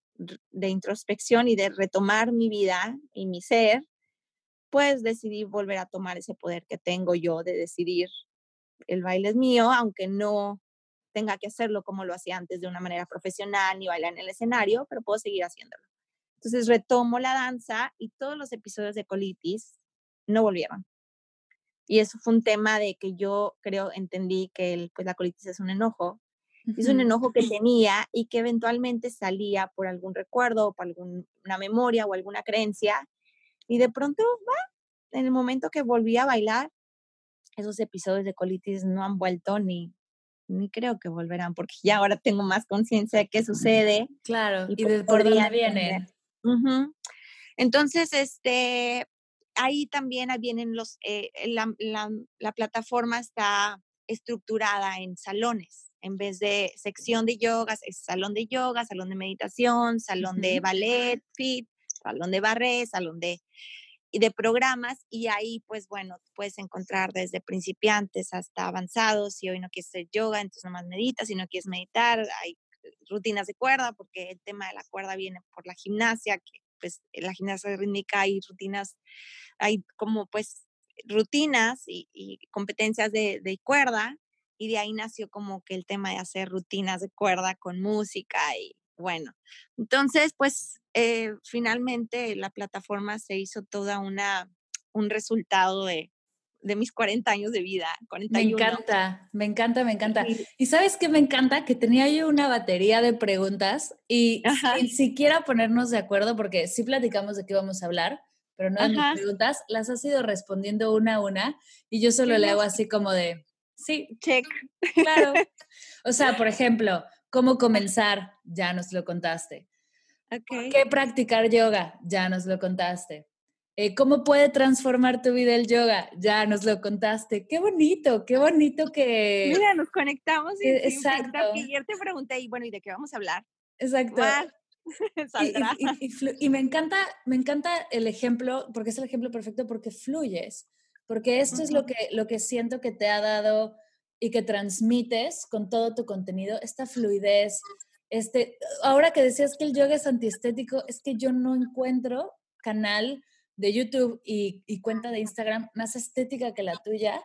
de introspección y de retomar mi vida y mi ser, pues decidí volver a tomar ese poder que tengo yo de decidir el baile es mío, aunque no tenga que hacerlo como lo hacía antes de una manera profesional ni bailar en el escenario, pero puedo seguir haciéndolo. Entonces retomo la danza y todos los episodios de colitis no volvieron. Y eso fue un tema de que yo creo, entendí que el, pues la colitis es un enojo. Es un enojo que tenía y que eventualmente salía por algún recuerdo o por alguna memoria o alguna creencia. Y de pronto, va, en el momento que volví a bailar, esos episodios de colitis no han vuelto ni, ni creo que volverán, porque ya ahora tengo más conciencia de qué sucede. Claro, y, de por dónde vienen. Entonces, este, ahí también vienen los, eh, la, la, plataforma está estructurada en salones. En vez de sección de yoga, es salón de yoga, salón de meditación, salón de ballet, fit, salón de barré, salón de, de programas. Y ahí, pues bueno, puedes encontrar desde principiantes hasta avanzados. Si hoy no quieres hacer yoga, entonces nomás meditas. Si no quieres meditar, hay rutinas de cuerda, porque el tema de la cuerda viene por la gimnasia, que pues la gimnasia rítmica hay rutinas, hay como pues rutinas y, competencias de, de, cuerda, y de ahí nació como que el tema de hacer rutinas de cuerda con música y bueno, entonces pues eh, finalmente la plataforma se hizo toda una, un resultado de, de mis 40 años de vida. 41. Me encanta, me encanta, me encanta. Y sabes qué me encanta? Que tenía yo una batería de preguntas y sin siquiera ponernos de acuerdo, porque sí platicamos de qué vamos a hablar, pero no en mis preguntas, las has ido respondiendo una a una y yo solo le hago así como de, sí, check. Claro. O sea, por ejemplo, ¿cómo comenzar? Ya nos lo contaste. Okay. ¿Qué practicar yoga? Ya nos lo contaste. Eh, ¿Cómo puede transformar tu vida el yoga? Ya nos lo contaste. Qué bonito, qué bonito que... Mira, nos conectamos y, Exacto. y ayer te pregunté, y bueno, ¿y de qué vamos a hablar? Exacto. y, y, me encanta, me encanta el ejemplo, porque es el ejemplo perfecto, porque fluyes, porque esto es lo que, lo que siento que te ha dado y que transmites con todo tu contenido, esta fluidez. Este, ahora que decías que el yoga es antiestético, es que yo no encuentro canal de YouTube y, cuenta de Instagram más estética que la tuya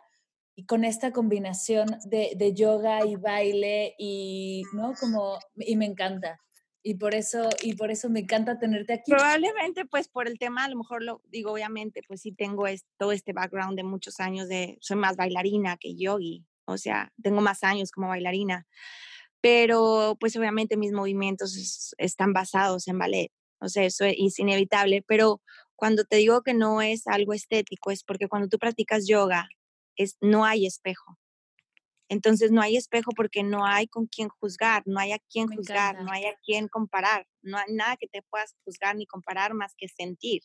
con esta combinación de, de, yoga y baile y, ¿no? Como, y me encanta. Y por eso, y por eso me encanta tenerte aquí. Probablemente, pues por el tema, a lo mejor lo digo, obviamente, pues sí tengo todo este background de muchos años de, soy más bailarina que yogi, o sea, tengo más años como bailarina, pero pues obviamente mis movimientos están basados en ballet, o sea, eso es inevitable, pero cuando te digo que no es algo estético, es porque cuando tú practicas yoga, es, no hay espejo. Entonces no hay espejo porque no hay con quién juzgar, no hay a quién juzgar, no hay a quién comparar, no hay nada que te puedas juzgar ni comparar más que sentir.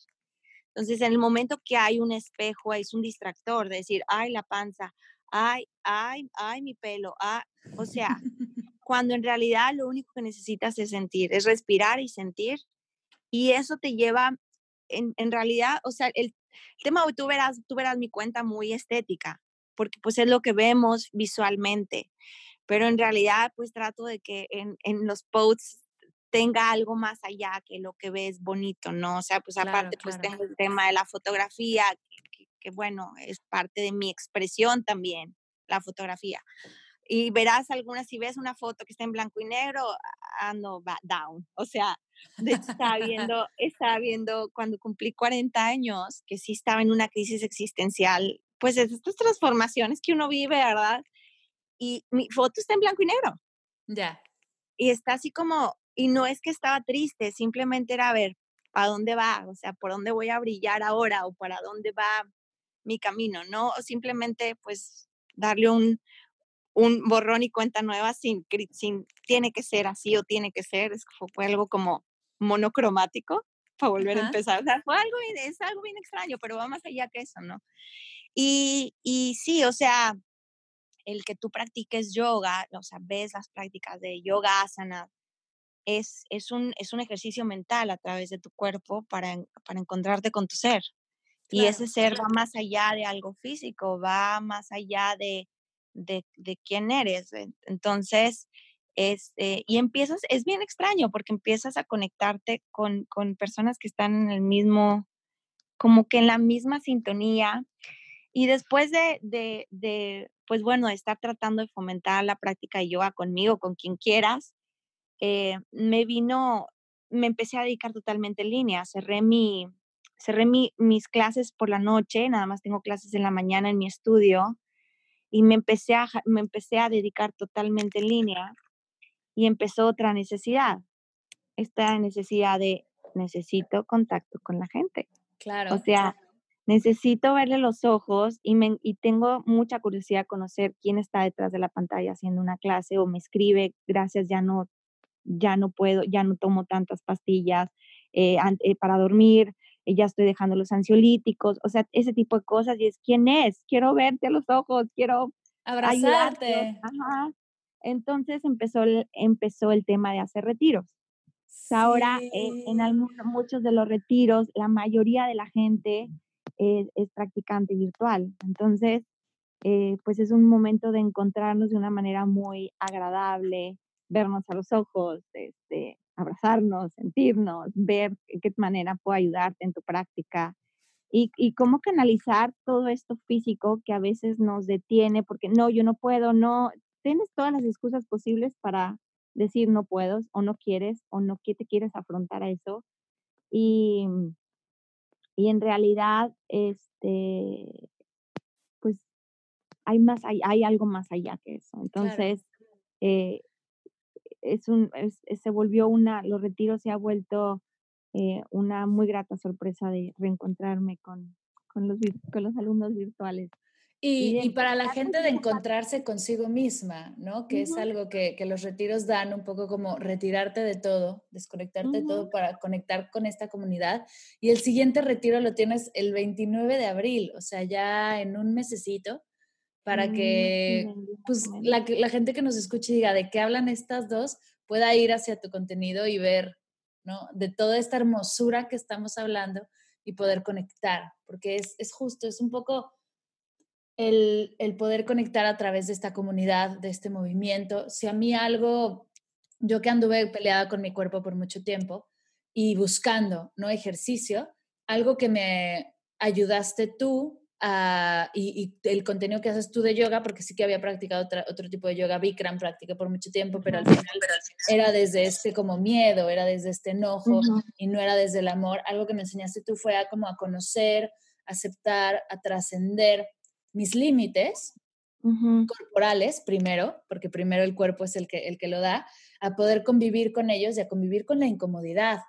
Entonces en el momento que hay un espejo es un distractor de decir, ay, la panza, ay, ay, ay, mi pelo, ah, o sea, cuando en realidad lo único que necesitas es sentir, es respirar y sentir. Y eso te lleva, en, en realidad, o sea, el, el tema, tú verás, tú verás mi cuenta muy estética, porque pues es lo que vemos visualmente, pero en realidad pues trato de que en, en los posts tenga algo más allá que lo que ves bonito, ¿no? O sea, pues aparte pues tengo el tema de la fotografía, que, bueno, es parte de mi expresión también, la fotografía. Y verás algunas, si ves una foto que está en blanco y negro, ando down. O sea, estaba viendo, estaba viendo cuando cumplí 40 años, que sí estaba en una crisis existencial pues estas transformaciones que uno vive, ¿verdad? Y mi foto está en blanco y negro. Ya. Y está así como, y no es que estaba triste, simplemente era a ver, ¿para dónde va? O sea, ¿por dónde voy a brillar ahora? ¿O para dónde va mi camino? ¿No? O simplemente, pues, darle un, un borrón y cuenta nueva sin, sin, tiene que ser así o tiene que ser, es, fue algo como monocromático para volver a empezar. O sea, fue algo, es algo bien extraño, pero va más allá que eso, ¿no? Y, y sí, o sea, el que tú practiques yoga, o sea, ves las prácticas de yoga asana, es, es, un, es un ejercicio mental a través de tu cuerpo para, para encontrarte con tu ser. y ese ser va más allá de algo físico, va más allá de, de, de quién eres. Entonces, este, y empiezas, es bien extraño porque empiezas a conectarte con, con personas que están en el mismo, como que en la misma sintonía y después de, de, de, pues bueno, estar tratando de fomentar la práctica de yoga conmigo, con quien quieras, eh, me vino, me empecé a dedicar totalmente en línea. Cerré, mi, cerré mi, mis clases por la noche, nada más tengo clases en la mañana en mi estudio, y me empecé a, me empecé a dedicar totalmente en línea. Y empezó otra necesidad, esta necesidad de necesito contacto con la gente. Claro. O sea, necesito verle los ojos y, me, y tengo mucha curiosidad de conocer quién está detrás de la pantalla haciendo una clase o me escribe, gracias, ya no, ya no puedo, ya no tomo tantas pastillas eh, eh, para dormir, ya estoy dejando los ansiolíticos, o sea, ese tipo de cosas y es quién es, quiero verte a los ojos, quiero abrazarte. Entonces empezó el, empezó el tema de hacer retiros. Ahora, en, en muchos de los retiros, la mayoría de la gente es, practicante virtual. Entonces, eh, pues es un momento de encontrarnos de una manera muy agradable, vernos a los ojos, este, abrazarnos, sentirnos, ver qué manera puedo ayudarte en tu práctica y, y, cómo canalizar todo esto físico que a veces nos detiene porque no, yo no puedo, no, tienes todas las excusas posibles para decir no puedo o no quieres o no te quieres afrontar a eso. Y, y en realidad, este, pues hay más, hay, hay algo más allá que eso. Entonces, eh, es un, se volvió una, los retiros se ha vuelto eh, una muy grata sorpresa de reencontrarme con, con, los, con los alumnos virtuales. Y, para la gente de encontrarse consigo misma, ¿no? Que es algo que, que, los retiros dan un poco como retirarte de todo, desconectarte de todo para conectar con esta comunidad. Y el siguiente retiro lo tienes el 29 de abril, o sea, ya en un mesecito, para que pues, la, la gente que nos escuche diga de qué hablan estas dos, pueda ir hacia tu contenido y ver, ¿no? De toda esta hermosura que estamos hablando y poder conectar, porque es, es justo, es un poco el, poder conectar a través de esta comunidad, de este movimiento. Si a mí algo, yo que anduve peleada con mi cuerpo por mucho tiempo y buscando, ¿no? Ejercicio, algo que me ayudaste tú y, el contenido que haces tú de yoga, porque sí que había practicado otro tipo de yoga, Bikram practié por mucho tiempo, pero al final era desde este como miedo, era desde este enojo y no era desde el amor. Algo que me enseñaste tú fue a como a conocer, aceptar, a trascender mis límites corporales primero, porque primero el cuerpo es el que, el que lo da, a poder convivir con ellos y a convivir con la incomodidad.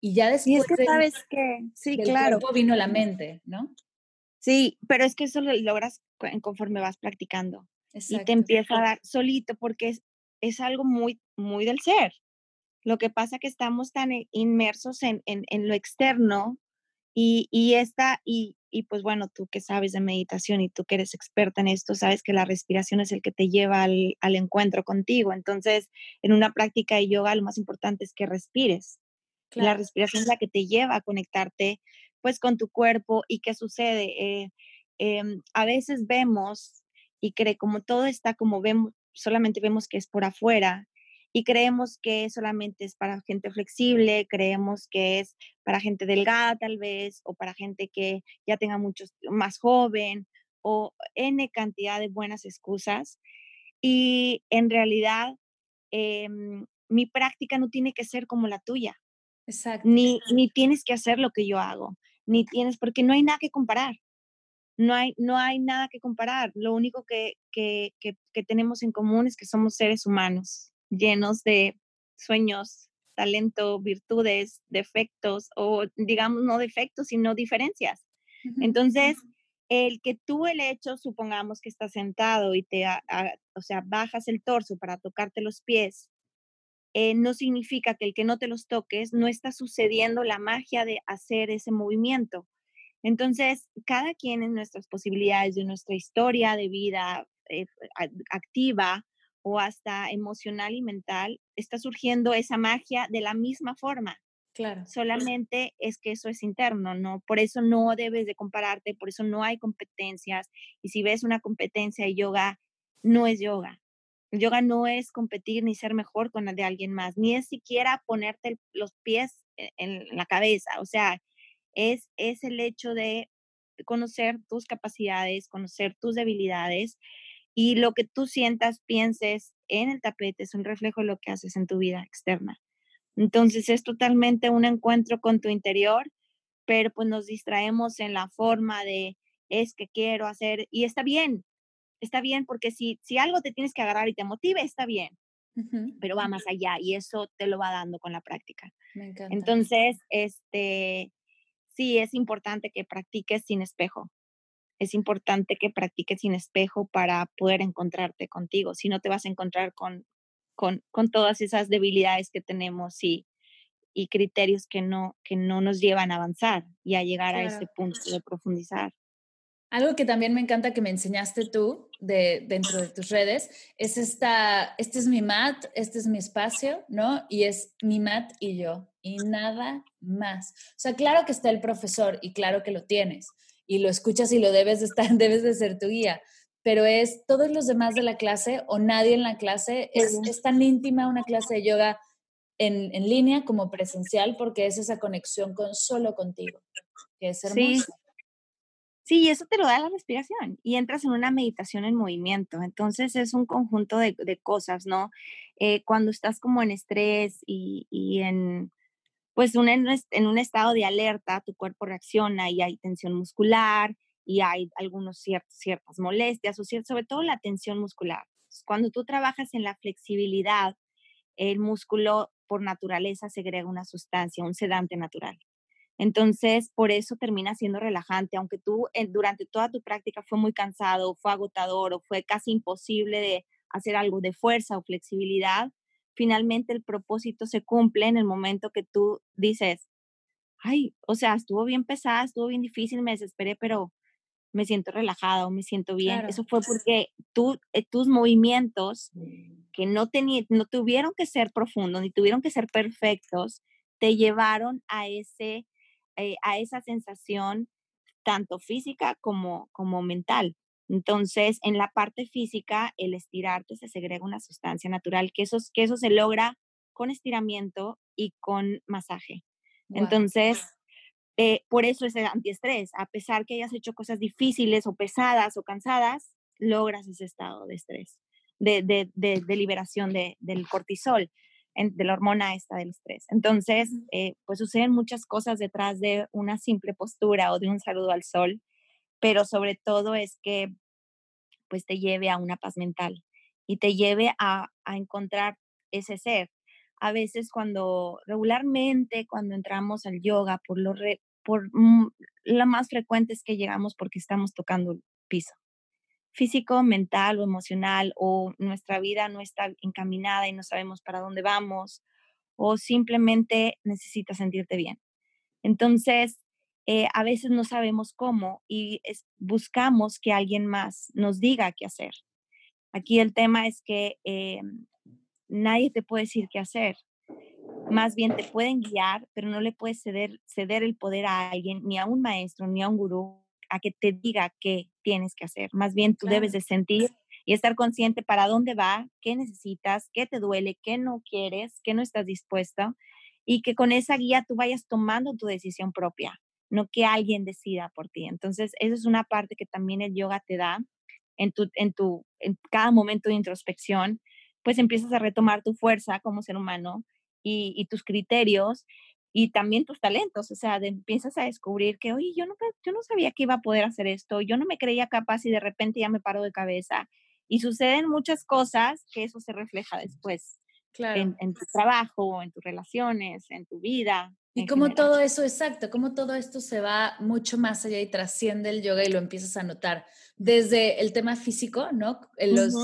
Y ya después... Y es que sabes que, sí, claro. cuerpo vino la mente, ¿no? Sí, pero es que eso lo logras conforme vas practicando. Y te empieza a dar solito porque es, es algo muy, muy del ser. Lo que pasa que estamos tan inmersos en, en, en lo externo y, y, esta, y, y pues bueno, tú que sabes de meditación y tú que eres experta en esto, sabes que la respiración es el que te lleva al, al encuentro contigo. Entonces, en una práctica de yoga lo más importante es que respires. La respiración es la que te lleva a conectarte pues con tu cuerpo y qué sucede. Eh, em, a veces vemos y cree como todo está como vemos, solamente vemos que es por afuera y creemos que solamente es para gente flexible, creemos que es para gente delgada tal vez o para gente que ya tenga muchos más joven o n cantidad de buenas excusas y en realidad em, mi práctica no tiene que ser como la tuya. Exacto. Ni, ni tienes que hacer lo que yo hago ni tienes, porque no hay nada que comparar. No hay, no hay nada que comparar. Lo único que, que, que, tenemos en común es que somos seres humanos, llenos de sueños, talento, virtudes, defectos, o digamos no defectos, sino diferencias. Entonces, el que tú el hecho, supongamos que estás sentado y te, o sea, bajas el torso para tocarte los pies eh, no significa que el que no te los toques no está sucediendo la magia de hacer ese movimiento. Entonces, cada quien en nuestras posibilidades de nuestra historia de vida eh, activa o hasta emocional y mental, está surgiendo esa magia de la misma forma. Claro. Solamente es que eso es interno, ¿no? Por eso no debes de compararte, por eso no hay competencias. Y si ves una competencia de yoga, no es yoga. Yoga no es competir ni ser mejor con la de alguien más, ni es siquiera ponerte los pies e, en la cabeza. O sea, es, es el hecho de conocer tus capacidades, conocer tus debilidades y lo que tú sientas, pienses en el tapete es un reflejo de lo que haces en tu vida externa. Entonces es totalmente un encuentro con tu interior, pero pues nos distraemos en la forma de es que quiero hacer y está bien, está bien, porque si, si algo te tienes que agarrar y te motive, está bien, pero va más allá y eso te lo va dando con la práctica. Me encanta. Entonces, este, sí, es importante que practiques sin espejo. Es importante que practiques sin espejo para poder encontrarte contigo. Si no te vas a encontrar con, con, con todas esas debilidades que tenemos y, y criterios que no, que no nos llevan a avanzar y a llegar a ese punto de profundizar. Algo que también me encanta que me enseñaste tú de, dentro de tus redes es esta, este es mi mat, este es mi espacio, ¿no? Y es mi mat y yo, y nada más. O sea, claro que está el profesor y claro que lo tienes, y lo escuchas y lo debes de estar, debes de ser tu guía, pero es todos los demás de la clase o nadie en la clase, es, es tan íntima una clase de yoga en, en, línea como presencial porque es esa conexión con solo contigo, que es hermoso. Sí, eso te lo da la respiración y entras en una meditación en movimiento. Entonces es un conjunto de, cosas, ¿no? Eh, cuando estás como en estrés y, en, pues un, en un estado de alerta, tu cuerpo reacciona y hay tensión muscular y hay algunos ciertas molestias, sobre todo la tensión muscular. Cuando tú trabajas en la flexibilidad, el músculo por naturaleza segrega una sustancia, un sedante natural. Entonces, por eso termina siendo relajante, aunque tú eh, durante toda tu práctica fue muy cansado, fue agotador o fue casi imposible de hacer algo de fuerza o flexibilidad, finalmente el propósito se cumple en el momento que tú dices, ay, o sea, estuvo bien pesada, estuvo bien difícil, me desesperé, pero me siento relajada o me siento bien. Eso fue porque tú, eh, tus movimientos que no, no tuvieron que ser profundos ni tuvieron que ser perfectos, te llevaron a ese eh, a esa sensación tanto física como, como mental. Entonces, en la parte física, el estirarte se segrega una sustancia natural, que eso, que eso se logra con estiramiento y con masaje. Entonces, eh, por eso es el antiestrés. A pesar que hayas hecho cosas difíciles o pesadas o cansadas, logras ese estado de estrés, de, de, de, liberación del cortisol, de la hormona esta del estrés. Entonces, eh, pues suceden muchas cosas detrás de una simple postura o de un saludo al sol, pero sobre todo es que pues te lleve a una paz mental y te lleve a, a encontrar ese ser. A veces cuando regularmente cuando entramos al yoga por lo por mm, la más frecuente es que llegamos porque estamos tocando el piso físico, mental o emocional, o nuestra vida no está encaminada y no sabemos para dónde vamos, o simplemente necesitas sentirte bien. Entonces, eh, a veces no sabemos cómo y buscamos que alguien más nos diga qué hacer. Aquí el tema es que eh, nadie te puede decir qué hacer. Más bien te pueden guiar, pero no le puedes ceder, ceder el poder a alguien, ni a un maestro, ni a un gurú, a que te diga qué tienes que hacer. Más bien tú debes de sentir y estar consciente para dónde va, qué necesitas, qué te duele, qué no quieres, qué no estás dispuesto y que con esa guía tú vayas tomando tu decisión propia, no que alguien decida por ti. Entonces, esa es una parte que también el yoga te da en tu en tu en cada momento de introspección, pues empiezas a retomar tu fuerza como ser humano y, y tus criterios y también tus talentos, o sea, empiezas a descubrir que, oye, yo no, yo no sabía que iba a poder hacer esto, yo no me creía capaz y de repente ya me paro de cabeza. Y suceden muchas cosas que eso se refleja después en, tu trabajo, en tus relaciones, en tu vida. Y como todo eso, exacto, como todo esto se va mucho más allá y trasciende el yoga y lo empiezas a notar desde el tema físico, ¿no? En los,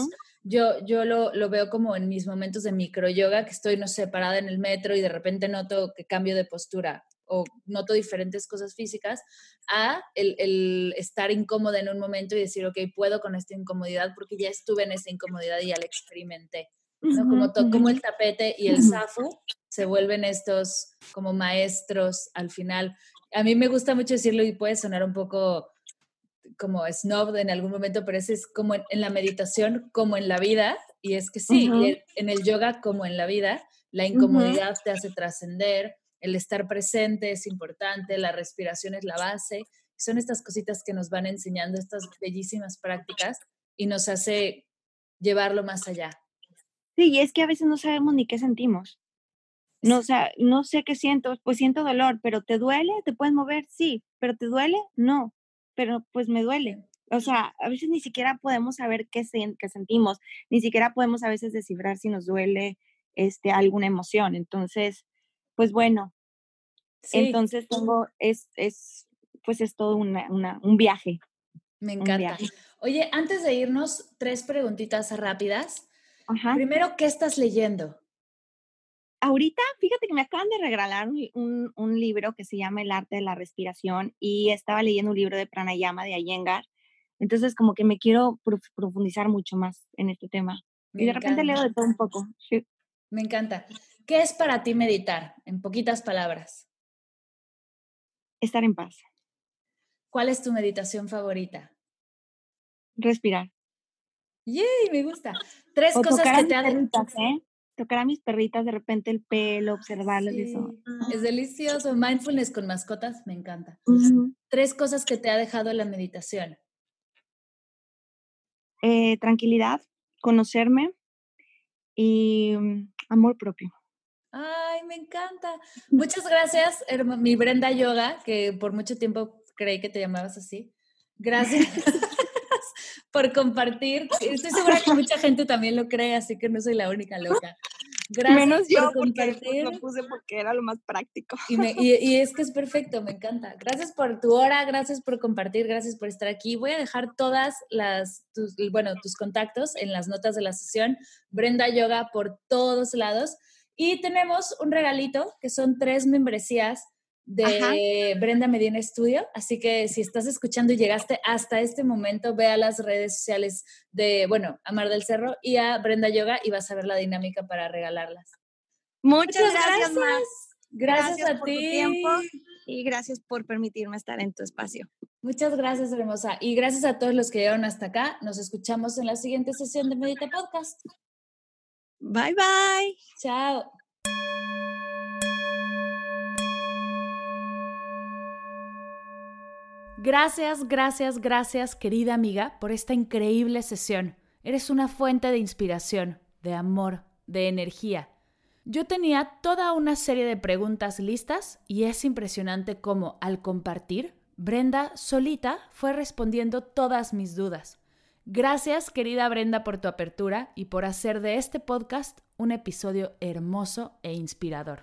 yo, yo lo, lo, veo como en mis momentos de micro yoga, que estoy, no sé, parada en el metro y de repente noto que cambio de postura o noto diferentes cosas físicas, a el, el, estar incómoda en un momento y decir, ok, puedo con esta incomodidad porque ya estuve en esa incomodidad y ya la experimenté. ¿no? Como, como el tapete y el zafu se vuelven estos como maestros al final. A mí me gusta mucho decirlo y puede sonar un poco como snob en algún momento, pero ese es como en, la meditación, como en la vida, y es que sí, en el yoga como en la vida, la incomodidad te hace trascender, el estar presente es importante, la respiración es la base, son estas cositas que nos van enseñando estas bellísimas prácticas y nos hace llevarlo más allá. Sí, y es que a veces no sabemos ni qué sentimos. No, o sea, no sé qué siento, pues siento dolor, pero ¿te duele? ¿Te puedes mover? Sí, pero ¿te duele? No pero pues me duele. O sea, a veces ni siquiera podemos saber qué, qué sentimos, ni siquiera podemos a veces descifrar si nos duele este, alguna emoción. Entonces, pues bueno, entonces tengo, es, es, pues es todo una, un viaje. Me encanta. Oye, antes de irnos, tres preguntitas rápidas. Primero, ¿qué estás leyendo? Ahorita, fíjate que me acaban de regalar un, un, libro que se llama El arte de la respiración y estaba leyendo un libro de pranayama de Iyengar. Entonces, como que me quiero profundizar mucho más en este tema. y de repente leo de todo un poco. Me encanta. ¿Qué es para ti meditar? En poquitas palabras. Estar en paz. ¿Cuál es tu meditación favorita? Respirar. ¡Yay! Me gusta. Tres cosas que te han tocar a mis perritas de repente el pelo, observarlas eso. Es delicioso. Mindfulness con mascotas, me encanta. Tres cosas que te ha dejado la meditación. Eh, tranquilidad, conocerme y mm, amor propio. Ay, me encanta. Muchas gracias, mi Brenda Yoga, que por mucho tiempo creí que te llamabas así. Gracias por compartir. Estoy segura que mucha gente también lo cree, así que no soy la única loca. Gracias Menos yo, por porque compartir. lo puse porque era lo más práctico. Y, es que es perfecto, me encanta. Gracias por tu hora, gracias por compartir, gracias por estar aquí. Voy a dejar todas las, tus, bueno, tus contactos en las notas de la sesión. Brenda Yoga por todos lados. Y tenemos un regalito que son tres membresías de Brenda Medina Studio. Así que si estás escuchando y llegaste hasta este momento, ve a las redes sociales de, bueno, a Mar del Cerro y a Brenda Yoga y vas a ver la dinámica para regalarlas. Muchas, gracias, gracias. Gracias, a ti. tiempo y gracias por permitirme estar en tu espacio. Muchas gracias, hermosa. Y gracias a todos los que llegaron hasta acá. Nos escuchamos en la siguiente sesión de Medita Podcast. Bye, bye. Chao. Gracias, gracias, gracias, querida amiga, por esta increíble sesión. Eres una fuente de inspiración, de amor, de energía. Yo tenía toda una serie de preguntas listas y es impresionante cómo, al compartir, Brenda solita fue respondiendo todas mis dudas. Gracias, querida Brenda, por tu apertura y por hacer de este podcast un episodio hermoso e inspirador.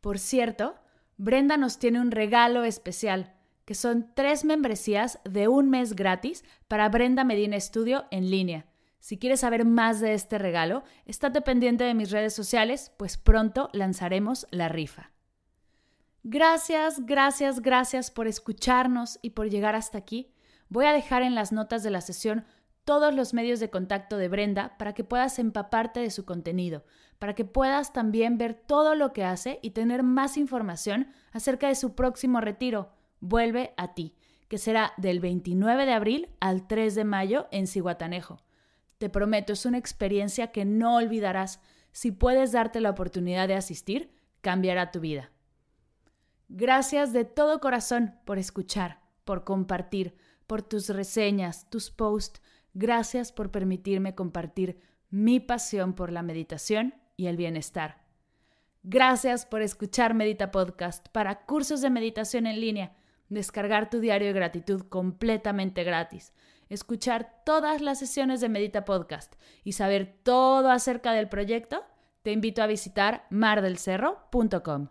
Por cierto, Brenda nos tiene un regalo especial, que son tres membresías de un mes gratis para Brenda Medina Studio en línea. Si quieres saber más de este regalo, estate pendiente de mis redes sociales, pues pronto lanzaremos la rifa. Gracias, gracias, gracias por escucharnos y por llegar hasta aquí. Voy a dejar en las notas de la sesión todos los medios de contacto de Brenda para que puedas empaparte de su contenido, para que puedas también ver todo lo que hace y tener más información acerca de su próximo retiro, Vuelve a ti, que será del 29 de abril al 3 de mayo en Cihuatanejo. Te prometo, es una experiencia que no olvidarás. Si puedes darte la oportunidad de asistir, cambiará tu vida. Gracias de todo corazón por escuchar, por compartir, por tus reseñas, tus posts. Gracias por permitirme compartir mi pasión por la meditación y el bienestar. Gracias por escuchar Medita Podcast para cursos de meditación en línea, descargar tu diario de gratitud completamente gratis, escuchar todas las sesiones de Medita Podcast y saber todo acerca del proyecto. Te invito a visitar mardelcerro.com.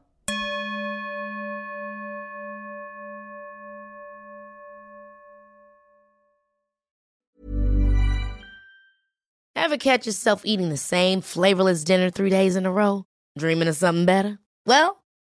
Ever catch yourself eating the same flavorless dinner three days in a row? Dreaming of something better? Well,